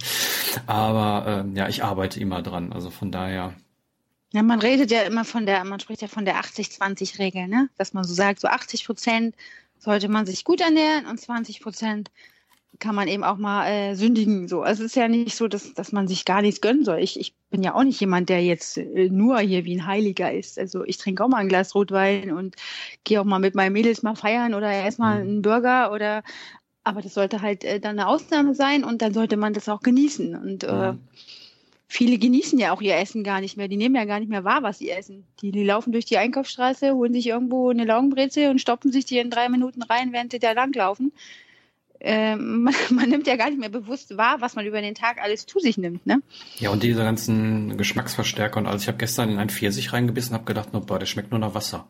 Aber ähm, ja, ich arbeite immer dran. Also von daher, Ja, man redet ja immer von der, man spricht ja von der 80-20-Regel, ne? Dass man so sagt, so 80 Prozent sollte man sich gut ernähren und 20 Prozent kann man eben auch mal äh, sündigen. So. Also es ist ja nicht so, dass, dass man sich gar nichts gönnen soll. Ich, ich bin ja auch nicht jemand, der jetzt äh, nur hier wie ein Heiliger ist. Also ich trinke auch mal ein Glas Rotwein und gehe auch mal mit meinen Mädels mal feiern oder erstmal mhm. einen Burger oder aber das sollte halt äh, dann eine Ausnahme sein und dann sollte man das auch genießen. Und äh, mhm. viele genießen ja auch ihr Essen gar nicht mehr. Die nehmen ja gar nicht mehr wahr, was sie essen. Die, die laufen durch die Einkaufsstraße, holen sich irgendwo eine Laugenbrezel und stoppen sich die in drei Minuten rein, während sie da langlaufen äh, man, man, nimmt ja gar nicht mehr bewusst wahr, was man über den Tag alles zu sich nimmt, ne? Ja, und diese ganzen Geschmacksverstärker und alles. Ich habe gestern in einen Pfirsich reingebissen und habe gedacht, no, boah, der schmeckt nur nach Wasser.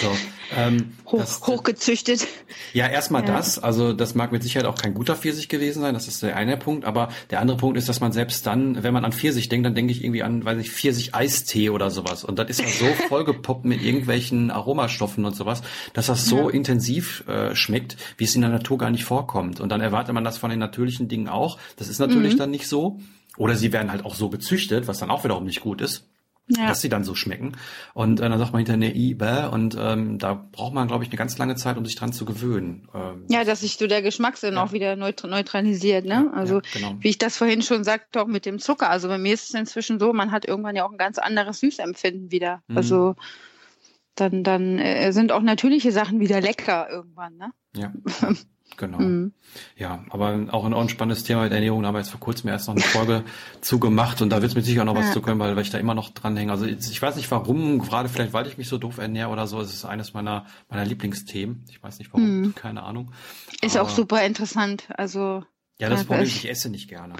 So, ähm, Hoch, das, hochgezüchtet. Ja, erstmal ja. das. Also das mag mit Sicherheit auch kein guter Pfirsich gewesen sein. Das ist der eine Punkt. Aber der andere Punkt ist, dass man selbst dann, wenn man an Pfirsich denkt, dann denke ich irgendwie an, weiß ich, Pfirsich-Eistee oder sowas. Und das ist ja so vollgepoppt mit irgendwelchen Aromastoffen und sowas, dass das so ja. intensiv äh, schmeckt, wie es in der Natur gar nicht vorkommt. Und dann erwartet man das von den natürlichen Dingen auch. Das ist natürlich mhm. dann nicht so. Oder sie werden halt auch so gezüchtet, was dann auch wiederum nicht gut ist ja. dass sie dann so schmecken. Und äh, dann sagt man hinterher nee, bäh, und ähm, da braucht man, glaube ich, eine ganz lange Zeit, um sich dran zu gewöhnen. Ähm, ja, dass sich so der Geschmackssinn ja. auch wieder neutralisiert. Ne? Ja, also genau. wie ich das vorhin schon sagte, auch mit dem Zucker. Also bei mir ist es inzwischen so, man hat irgendwann ja auch ein ganz anderes Süßempfinden wieder. Mhm. Also dann, dann äh, sind auch natürliche Sachen wieder lecker irgendwann. Ne? Ja. Genau. Mhm. Ja, aber auch ein, auch ein spannendes Thema mit Ernährung. Da haben wir jetzt vor kurzem erst noch eine Folge zugemacht und da wird es mit Sicherheit noch was ja. zu können, weil, weil ich da immer noch dranhänge. Also ich weiß nicht warum, gerade vielleicht, weil ich mich so doof ernähre oder so. Es ist eines meiner, meiner Lieblingsthemen. Ich weiß nicht warum, mhm. keine Ahnung. Ist aber, auch super interessant. Also. Ja, das Problem ist, ich esse nicht gerne.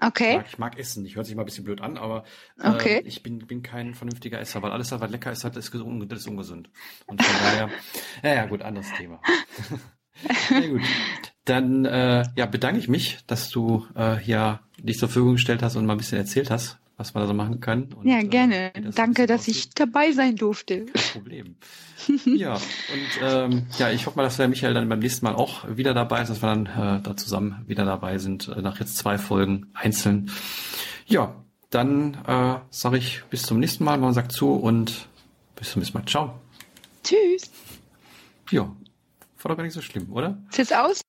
Okay. Ich mag, ich mag Essen. Ich hört sich mal ein bisschen blöd an, aber äh, okay. ich bin, bin kein vernünftiger Esser, weil alles, was lecker ist, ist, ungesund. Und von daher, ja, ja, gut, anderes Thema. Sehr gut. Dann äh, ja, bedanke ich mich, dass du äh, hier dich zur Verfügung gestellt hast und mal ein bisschen erzählt hast, was wir da so machen können. Und, ja, gerne. Äh, das Danke, dass aussieht. ich dabei sein durfte. Kein Problem. ja, und ähm, ja, ich hoffe mal, dass der Michael dann beim nächsten Mal auch wieder dabei ist, dass wir dann äh, da zusammen wieder dabei sind, äh, nach jetzt zwei Folgen einzeln. Ja, dann äh, sage ich bis zum nächsten Mal, man sagt zu und bis zum nächsten Mal. Ciao. Tschüss. Ja, war doch gar nicht so schlimm, oder? Tschüss aus.